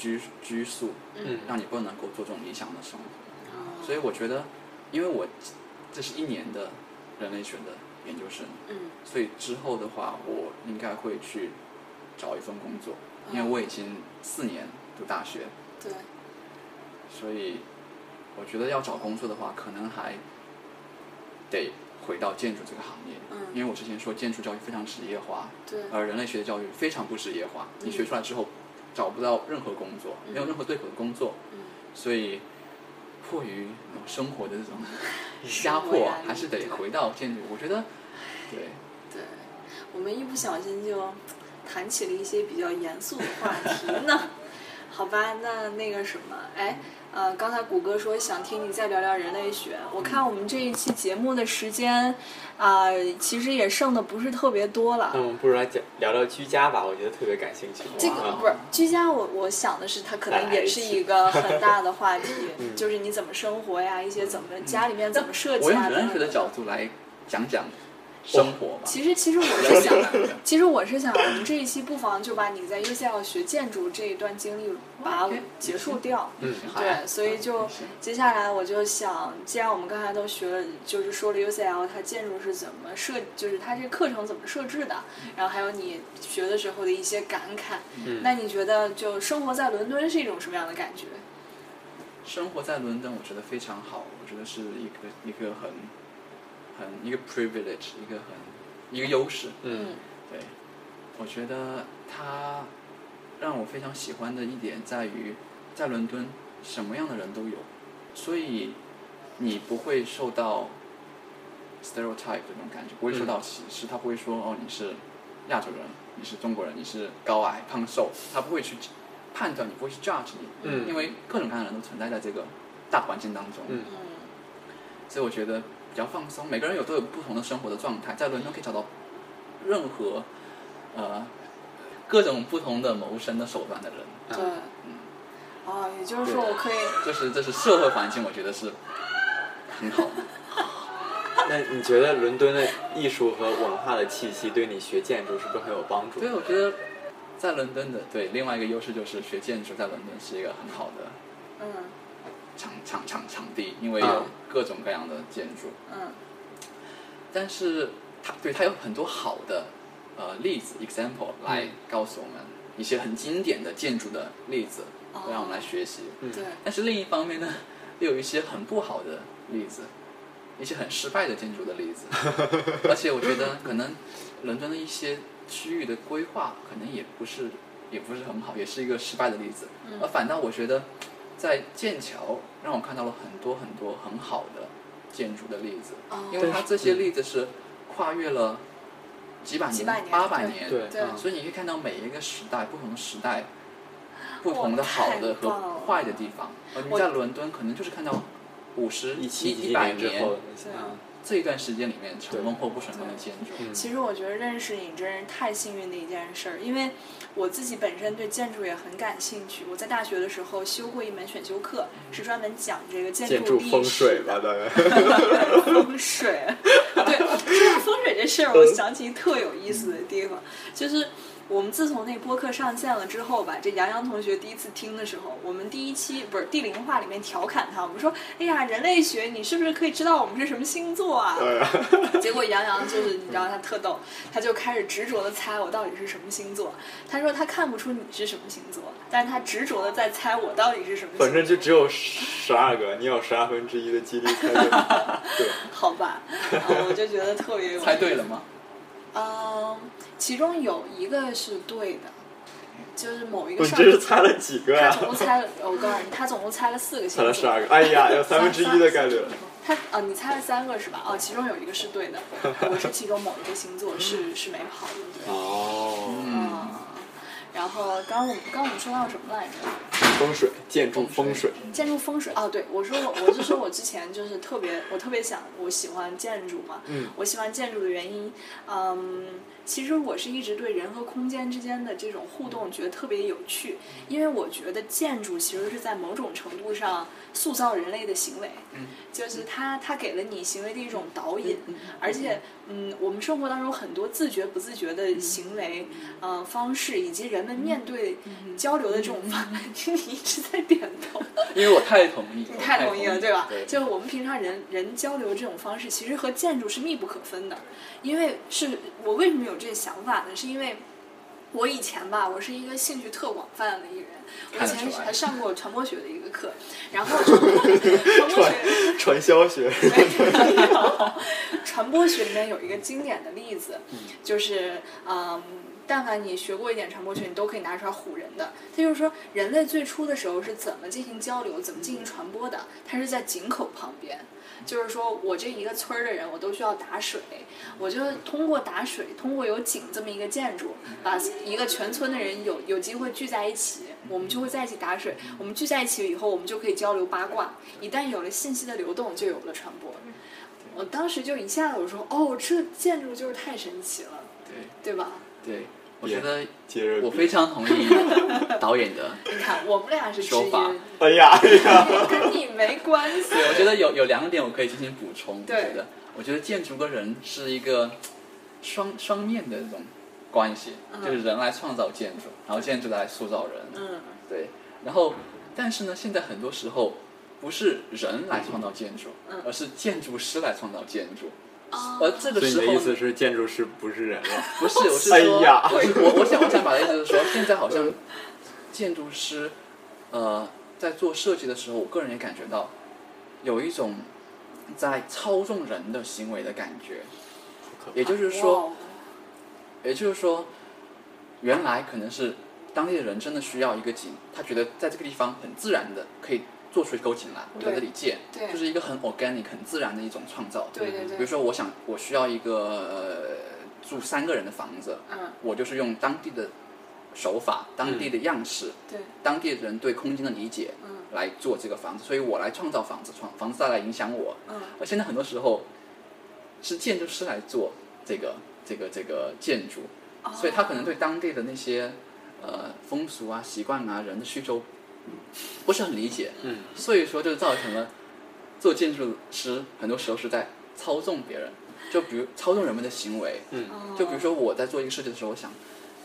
拘拘束，嗯。让你不能够做这种理想的生活。哦。所以我觉得因为我这是一年的人类学的研究生，嗯。所以之后的话，我应该会去找一份工作，因为我已经四年读大学，对，所以我觉得要找工作的话，可能还得回到建筑这个行业，嗯。因为我之前说建筑教育非常职业化，对。而人类学的教育非常不职业化，你学出来之后找不到任何工作，嗯。没有任何对口的工作，嗯。所以迫于生活的这种 [LAUGHS] 压迫还是得回到建筑。我觉得，对，对，我们一不小心就谈起了一些比较严肃的话题呢。[LAUGHS] 好吧，那那个什么，哎，呃，刚才谷歌说想听你再聊聊人类学，我看我们这一期节目的时间，啊、其实也剩的不是特别多了。那我们不如来讲聊聊居家吧，我觉得特别感兴趣。这个啊不是居家我，我想的是它可能也是一个 [LAUGHS] 很大的话题，嗯就是你怎么生活呀，一些怎么家里面怎么设计啊。我用人类学的角度来讲讲生活吧。其实，其实我是 [LAUGHS] 想，其实我是想，我们这一期不妨就把你在 UCL 学建筑这一段经历把它 OK，结束掉。嗯，好对，所以就接下来我就想，既然我们刚才都学了，就是说了 UCL 它建筑是怎么设，就是它这个课程怎么设置的，然后还有你学的时候的一些感慨。嗯那你觉得就生活在伦敦是一种什么样的感觉？生活在伦敦，我觉得非常好。我觉得是一个一个很很一个 privilege，一个很一个优势。嗯对，我觉得他让我非常喜欢的一点在于，在伦敦什么样的人都有，所以你不会受到 stereotype 这种感觉，不会受到歧视。他不会说哦你是亚洲人，你是中国人，你是高矮胖瘦，他不会去判断你，不会去 judge 你，嗯因为各种各样的人都存在在这个大环境当中。嗯嗯所以我觉得比较放松。每个人有都有不同的生活的状态，在伦敦可以找到任何呃各种不同的谋生的手段的人。对，嗯哦，也就是说我可以，就是这是社会环境，我觉得是很好的。[LAUGHS] 那你觉得伦敦的艺术和文化的气息对你学建筑是不是很有帮助？对，我觉得在伦敦的对另外一个优势就是学建筑在伦敦是一个很好的嗯场场场场地，因为有嗯各种各样的建筑。嗯但是它对它有很多好的呃例子 example 来告诉我们一些很经典的建筑的例子，哦让我们来学习。嗯对，但是另一方面呢，又有一些很不好的例子，一些很失败的建筑的例子。[LAUGHS] 而且我觉得可能伦敦的一些区域的规划可能也不是也不是很好，也是一个失败的例子。嗯而反倒我觉得在剑桥让我看到了很多很多很好的建筑的例子，哦。因为它这些例子是跨越了几百年、几百年八百年，对。对。嗯。所以你可以看到每一个时代不同的时代，不同的好的和坏的地方。而你在伦敦可能就是看到五十一七一百年之后，嗯这一段时间里面成功或不成功的建筑。嗯其实我觉得认识你真是太幸运的一件事儿，因为我自己本身对建筑也很感兴趣。我在大学的时候修过一门选修课，是专门讲这个建建筑历史水吧，大概。[LAUGHS] 风水，对，说到风水这事儿，我想起特有意思的地方，就是我们自从那播客上线了之后吧，这杨洋同学第一次听的时候，我们第一期不是第零话里面调侃他，我们说，哎呀，人类学，你是不是可以知道我们是什么星座啊？对 [LAUGHS] 结果杨洋就是你知道他特逗，他就开始执着的猜我到底是什么星座。他说他看不出你是什么星座，但是他执着的在猜我到底是什么星座。反正就只有十二个，你有十二分之一的几率猜对。对，[LAUGHS] 好吧，[LAUGHS] 啊我就觉得特别有猜对了吗？嗯，其中有一个是对的，就是某一个上这是猜了几个呀他总？共猜了，我告诉你，他总共猜了四个星座，猜了十二个，哎呀，[LAUGHS] 有三分之一的概率了。他啊，你猜了三个是吧？哦，其中有一个是对的，我是其中某一个星座是是没跑的，对。哦，嗯，然后刚刚我们刚刚我们说到什么来着？风水，建筑风水。建筑风水哦，对我说我我是说我之前就是特别我特别想我喜欢建筑嘛，嗯我喜欢建筑的原因，嗯，其实我是一直对人和空间之间的这种互动觉得特别有趣，因为我觉得建筑其实是在某种程度上塑造人类的行为，嗯。就是它它给了你行为的一种导引，而且嗯，我们生活当中很多自觉不自觉的行为，呃方式以及人们面对交流的这种方，[LAUGHS] 你一直在点头。[LAUGHS] 因为我太同意，你太同意了，对吧？对，就我们平常人人交流这种方式，其实和建筑是密不可分的。因为是我为什么有这个想法呢？是因为我以前吧，我是一个兴趣特广泛的一个人。我以前还上过传播学的一个课，然后传播学传销学，传播学里面有一个经典的例子，就是嗯，但凡你学过一点传播学，你都可以拿出来唬人的。他就是说，人类最初的时候是怎么进行交流、怎么进行传播的？它是在井口旁边。就是说我这一个村儿的人，我都需要打水，我就通过打水，通过有井这么一个建筑，把一个全村的人有有机会聚在一起，我们就会在一起打水。我们聚在一起以后，我们就可以交流八卦。一旦有了信息的流动，就有了传播。我当时就一下子我说，哦，这建筑就是太神奇了，对对吧？对，我觉得我非常同意导演的。[LAUGHS] 你看，我们俩是知说法音，哎呀哎呀，跟你没关系。对，我觉得有有两点我可以进行补充。对我觉得，我觉得建筑跟人是一个双双面的这种关系，嗯就是人来创造建筑，然后建筑来塑造人。嗯对，然后但是呢，现在很多时候不是人来创造建筑，嗯而是建筑师来创造建筑。哦而这个所以你时候呢的意思是建筑师不是人了？不是，[LAUGHS] 我是说，哎呀我我我想我想把的意思是说，现在好像建筑师，呃，在做设计的时候，我个人也感觉到有一种在操纵人的行为的感觉。也就是说，也就是说，原来可能是当地的人真的需要一个景，他觉得在这个地方很自然的可以做出一口景来，我在这里建，对。就是一个很 organic、很自然的一种创造。对对对，比如说，我想我需要一个、呃、住三个人的房子，嗯，我就是用当地的手法、当地的样式、对，当地人对空间的理解嗯。来做这个房子，所以我来创造房子，创房子再来影响我。嗯。而现在很多时候是建筑师来做这个这个这个建筑，哦。所以他可能对当地的那些呃风俗啊、习惯啊、人的需求不是很理解，嗯，所以说就造成了做建筑师很多时候是在操纵别人，就比如操纵人们的行为，嗯。就比如说我在做一个设计的时候，我想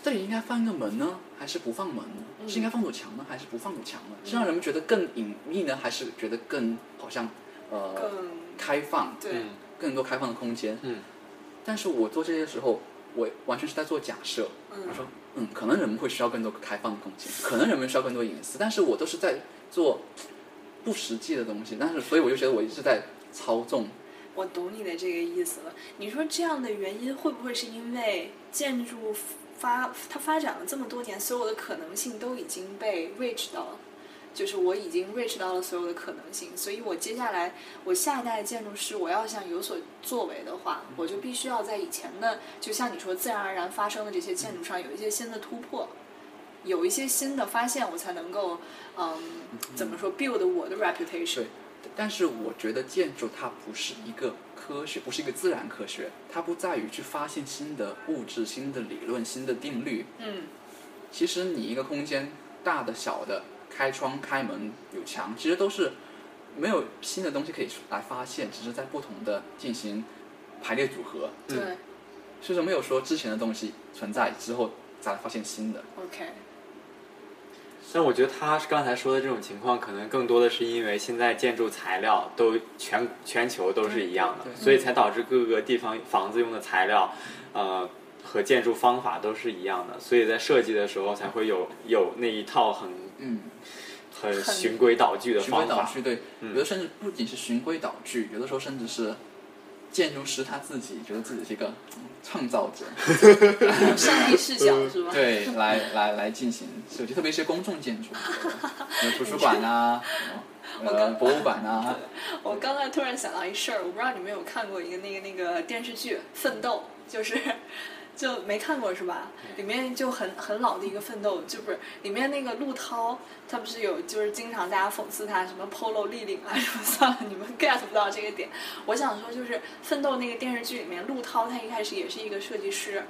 这里应该放一个门呢，还是不放门？呢？嗯。是应该放堵墙呢，还是不放堵墙呢？是让人们觉得更隐秘呢，还是觉得更好像呃更开放，对，嗯更多开放的空间？嗯。但是我做这些时候，我完全是在做假设。嗯。我说，嗯，可能人们会需要更多开放的空间，可能人们需要更多隐私，但是我都是在做不实际的东西。但是，所以我就觉得我一直在操纵。我懂你的这个意思了。你说这样的原因会不会是因为建筑发它发展了这么多年，所有的可能性都已经被 reach 到了？就是我已经 reach 到了所有的可能性，所以我接下来我下一代的建筑师，我要想有所作为的话，我就必须要在以前的，就像你说自然而然发生的这些建筑上有一些新的突破，有一些新的发现，我才能够，嗯，怎么说 build 我的 reputation 对。但是我觉得建筑它不是一个科学，不是一个自然科学，它不在于去发现新的物质、新的理论、新的定律。嗯其实你一个空间大的、小的，开窗、开门、有墙，其实都是没有新的东西可以来发现，只是在不同的进行排列组合。对、所以说没有说之前的东西存在之后再来发现新的。o k 但我觉得他刚才说的这种情况，可能更多的是因为现在建筑材料都全全球都是一样的所以才导致各个地方房子用的材料，呃，和建筑方法都是一样的，所以在设计的时候才会有有那一套很嗯，很循规蹈矩的循规。蹈矩对，嗯有的甚至不仅是循规蹈矩，有的时候甚至是建筑师他自己觉得自己是一个嗯创造者，上帝视角是吧？对，来来来进行设计，特别是公众建筑，有图书馆啊，[LAUGHS] 我呃，博物馆啊，[LAUGHS] 我刚才突然想到一事儿，我不知道你们有看过一个那个那个电视剧《奋斗》，就是就没看过是吧？里面就很很老的一个奋斗，就不是里面那个陆涛，他不是有就是经常大家讽刺他什么 polo 立领啊什么 [LAUGHS] 算了，你们 get 不到这个点。我想说就是奋斗那个电视剧里面，陆涛他一开始也是一个设计师，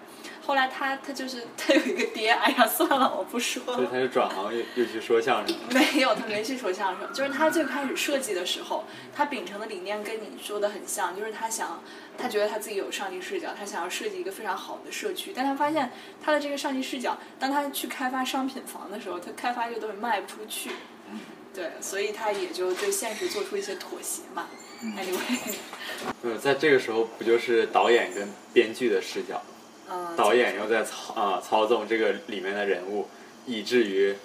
后来他他就是他有一个爹，[LAUGHS] 哎呀算了，我不说了。所以他就转行又又去说相声了。没有，他没去说相声。就是他最开始设计的时候，他秉承的理念跟你说的很像，就是他想，他觉得他自己有上帝视角，他想要设计一个非常好的社区，但他发现他的这个上帝视角，当他去开发商品房的时候，他开发这个东西卖不出去，对，所以他也就对现实做出一些妥协嘛。Anyway，[LAUGHS] 呃，在这个时候不就是导演跟编剧的视角，嗯，导演又在操啊、操纵这个里面的人物，以至于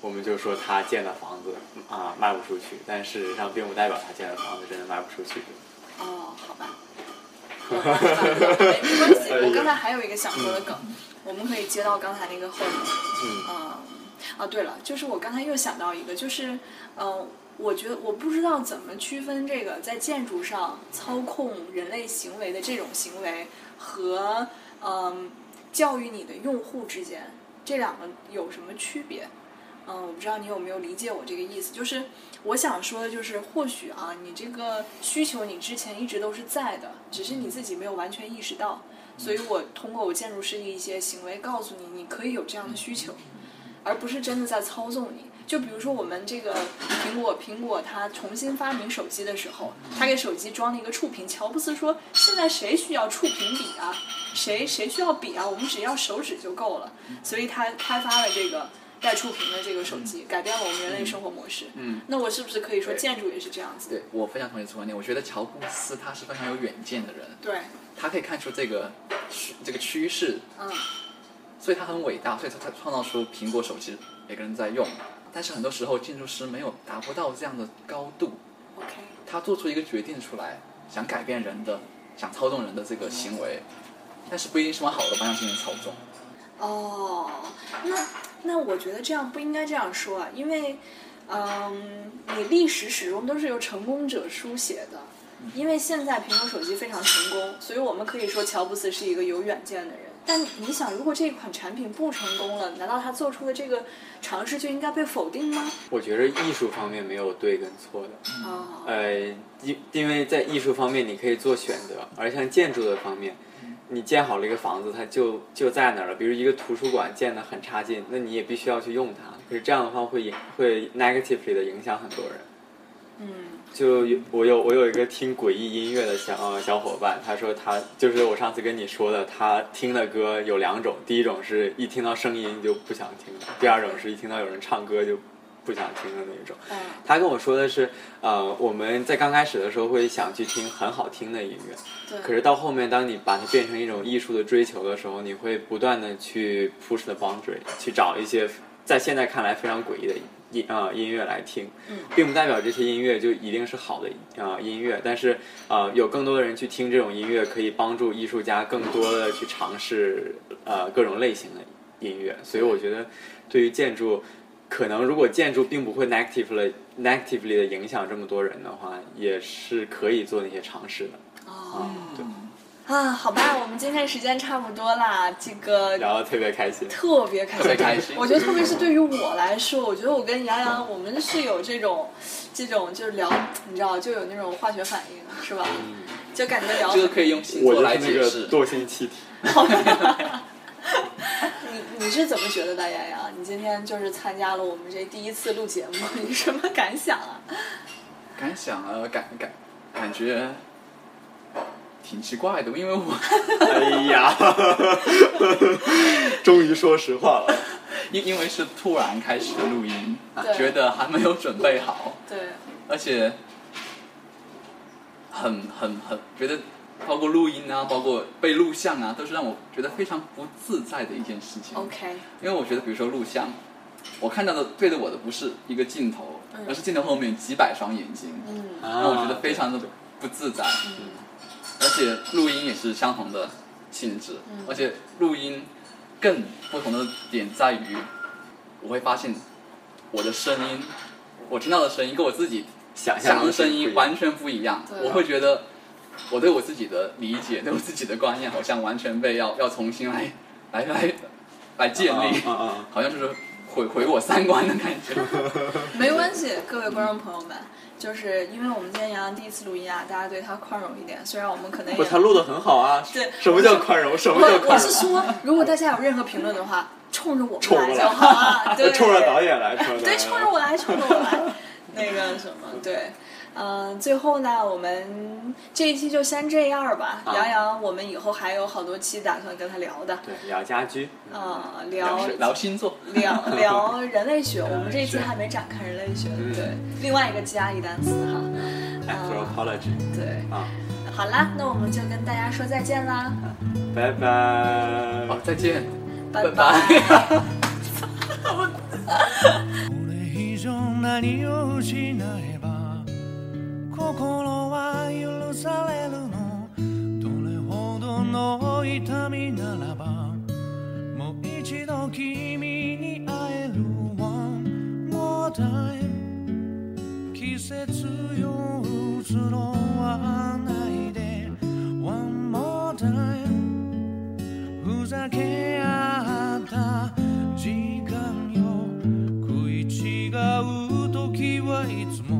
我们就说他建的房子啊、卖不出去，但事实上并不代表他建的房子真的卖不出去。哦，好吧。没 [LAUGHS] 没关系，我刚才还有一个想说的梗，我们可以接到刚才那个后面。嗯嗯，啊，对了，就是我刚才又想到一个，就是，嗯、我觉得我不知道怎么区分这个在建筑上操控人类行为的这种行为和嗯教育你的用户之间这两个有什么区别？嗯，我不知道你有没有理解我这个意思，就是我想说的就是，或许啊，你这个需求你之前一直都是在的，只是你自己没有完全意识到，所以我通过我建筑师的一些行为告诉你，你可以有这样的需求，而不是真的在操纵你。就比如说我们这个苹果，苹果它重新发明手机的时候，它给手机装了一个触屏。乔布斯说：“现在谁需要触屏笔啊？谁谁需要笔啊？我们只要手指就够了。”所以他开发了这个带触屏的这个手机，改变了我们人类生活模式。嗯，那我是不是可以说建筑也是这样子？对我非常同意这个观点。我觉得乔布斯他是非常有远见的人，对，他可以看出这个趋这个趋势，嗯，所以他很伟大，所以他才创造出苹果手机，每个人在用。但是很多时候建筑师没有达不到这样的高度，OK，他做出一个决定出来，想改变人的，想操纵人的这个行为，但是不一定是往好的方向进行操纵。哦，那那我觉得这样不应该这样说啊，因为，嗯，你历史始终都是由成功者书写的。因为现在苹果手机非常成功，所以我们可以说乔布斯是一个有远见的人。但你想，如果这款产品不成功了，难道他做出的这个尝试就应该被否定吗？我觉得艺术方面没有对跟错的，啊、呃，因因为在艺术方面你可以做选择，而像建筑的方面，你建好了一个房子，它就就在那儿了。比如一个图书馆建的很差劲，那你也必须要去用它。可是这样的话会影会 negatively 的影响很多人。嗯就有我有我有一个听诡异音乐的小呃小伙伴，他说他就是我上次跟你说的，他听的歌有两种，第一种是一听到声音就不想听的，第二种是一听到有人唱歌就不想听的那种。嗯他跟我说的是，呃，我们在刚开始的时候会想去听很好听的音乐，对，可是到后面，当你把它变成一种艺术的追求的时候，你会不断的去 push the boundary，去找一些在现在看来非常诡异的音啊、音乐来听，嗯并不代表这些音乐就一定是好的啊、音乐，但是呃，有更多的人去听这种音乐，可以帮助艺术家更多的去尝试呃各种类型的音乐，所以我觉得对于建筑。可能如果建筑并不会 negatively negatively 的影响这么多人的话，也是可以做那些尝试的。哦对，啊，好吧，我们今天时间差不多啦，这个聊得特别开心。特别开心，特别开心我觉得特别是对于我来说，我觉得我跟杨洋，我们是有这种，这种就是聊，你知道，就有那种化学反应，是吧？就感觉聊这个可以用星我座来就是那个解释。惰性气体。[LAUGHS] 你你是怎么觉得的，杨洋？你今天就是参加了我们这第一次录节目，你什么感想啊？感想啊，感感感觉挺奇怪的，因为我哎呀，终于说实话了。[LAUGHS] 因因为是突然开始录音，啊觉得还没有准备好，对，而且很很很觉得，包括录音啊，包括被录像啊，都是让我觉得非常不自在的一件事情。OK，因为我觉得，比如说录像，我看到的对着我的不是一个镜头，嗯。而是镜头后面几百双眼睛，嗯。啊让我觉得非常的不自在。嗯。而且录音也是相同的性质，嗯而且录音更不同的点在于，我会发现我的声音，我听到的声音跟我自己想象的声音完全不一样。我会觉得我对我自己的理解，对我自己的观念，好像完全被要 [LAUGHS] 要重新来来来来建立，啊啊啊好像就是毁毁我三观的感觉。[LAUGHS] 没关系，各位观众朋友们，就是因为我们今天杨洋第一次录音啊，大家对他宽容一点，虽然我们可能不，也他录的很好啊。对什么叫宽容？什么叫我我宽容？是说，如果大家有任何评论的话，冲着我们来就好啊，对，[LAUGHS] 冲着导演来，冲着对，冲着我来，冲着我来，那个什么，对，嗯、最后呢，我们这一期就先这样吧。啊杨洋，我们以后还有好多期打算跟他聊的，对，聊家居，啊、聊聊聊星座，聊[LAUGHS] 聊人类学，我们这一期是还没展开人类学，嗯对，另外一个加一单词哈， anthropology 对，啊，好啦，那我们就跟大家说再见啦，拜拜。好，再见。拜拜拜これ以上何を失えば 心は許されるの。どれほどの痛みならばもう一度君に会える One more time 季節よ移ろわないで。One more time ふざけ合った時間よ。食い違う時はいつも。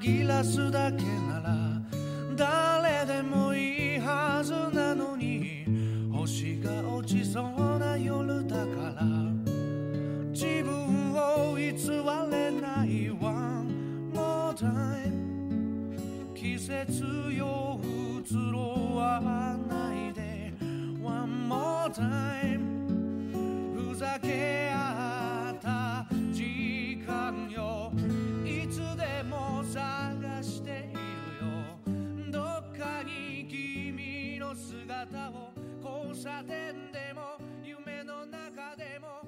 紛らすだけなら誰でもいいはずなのに星が落ちそうな夜だから自分を偽れない One more time 季節ようつろわないで One more time ふざけ合差点でも夢の中でも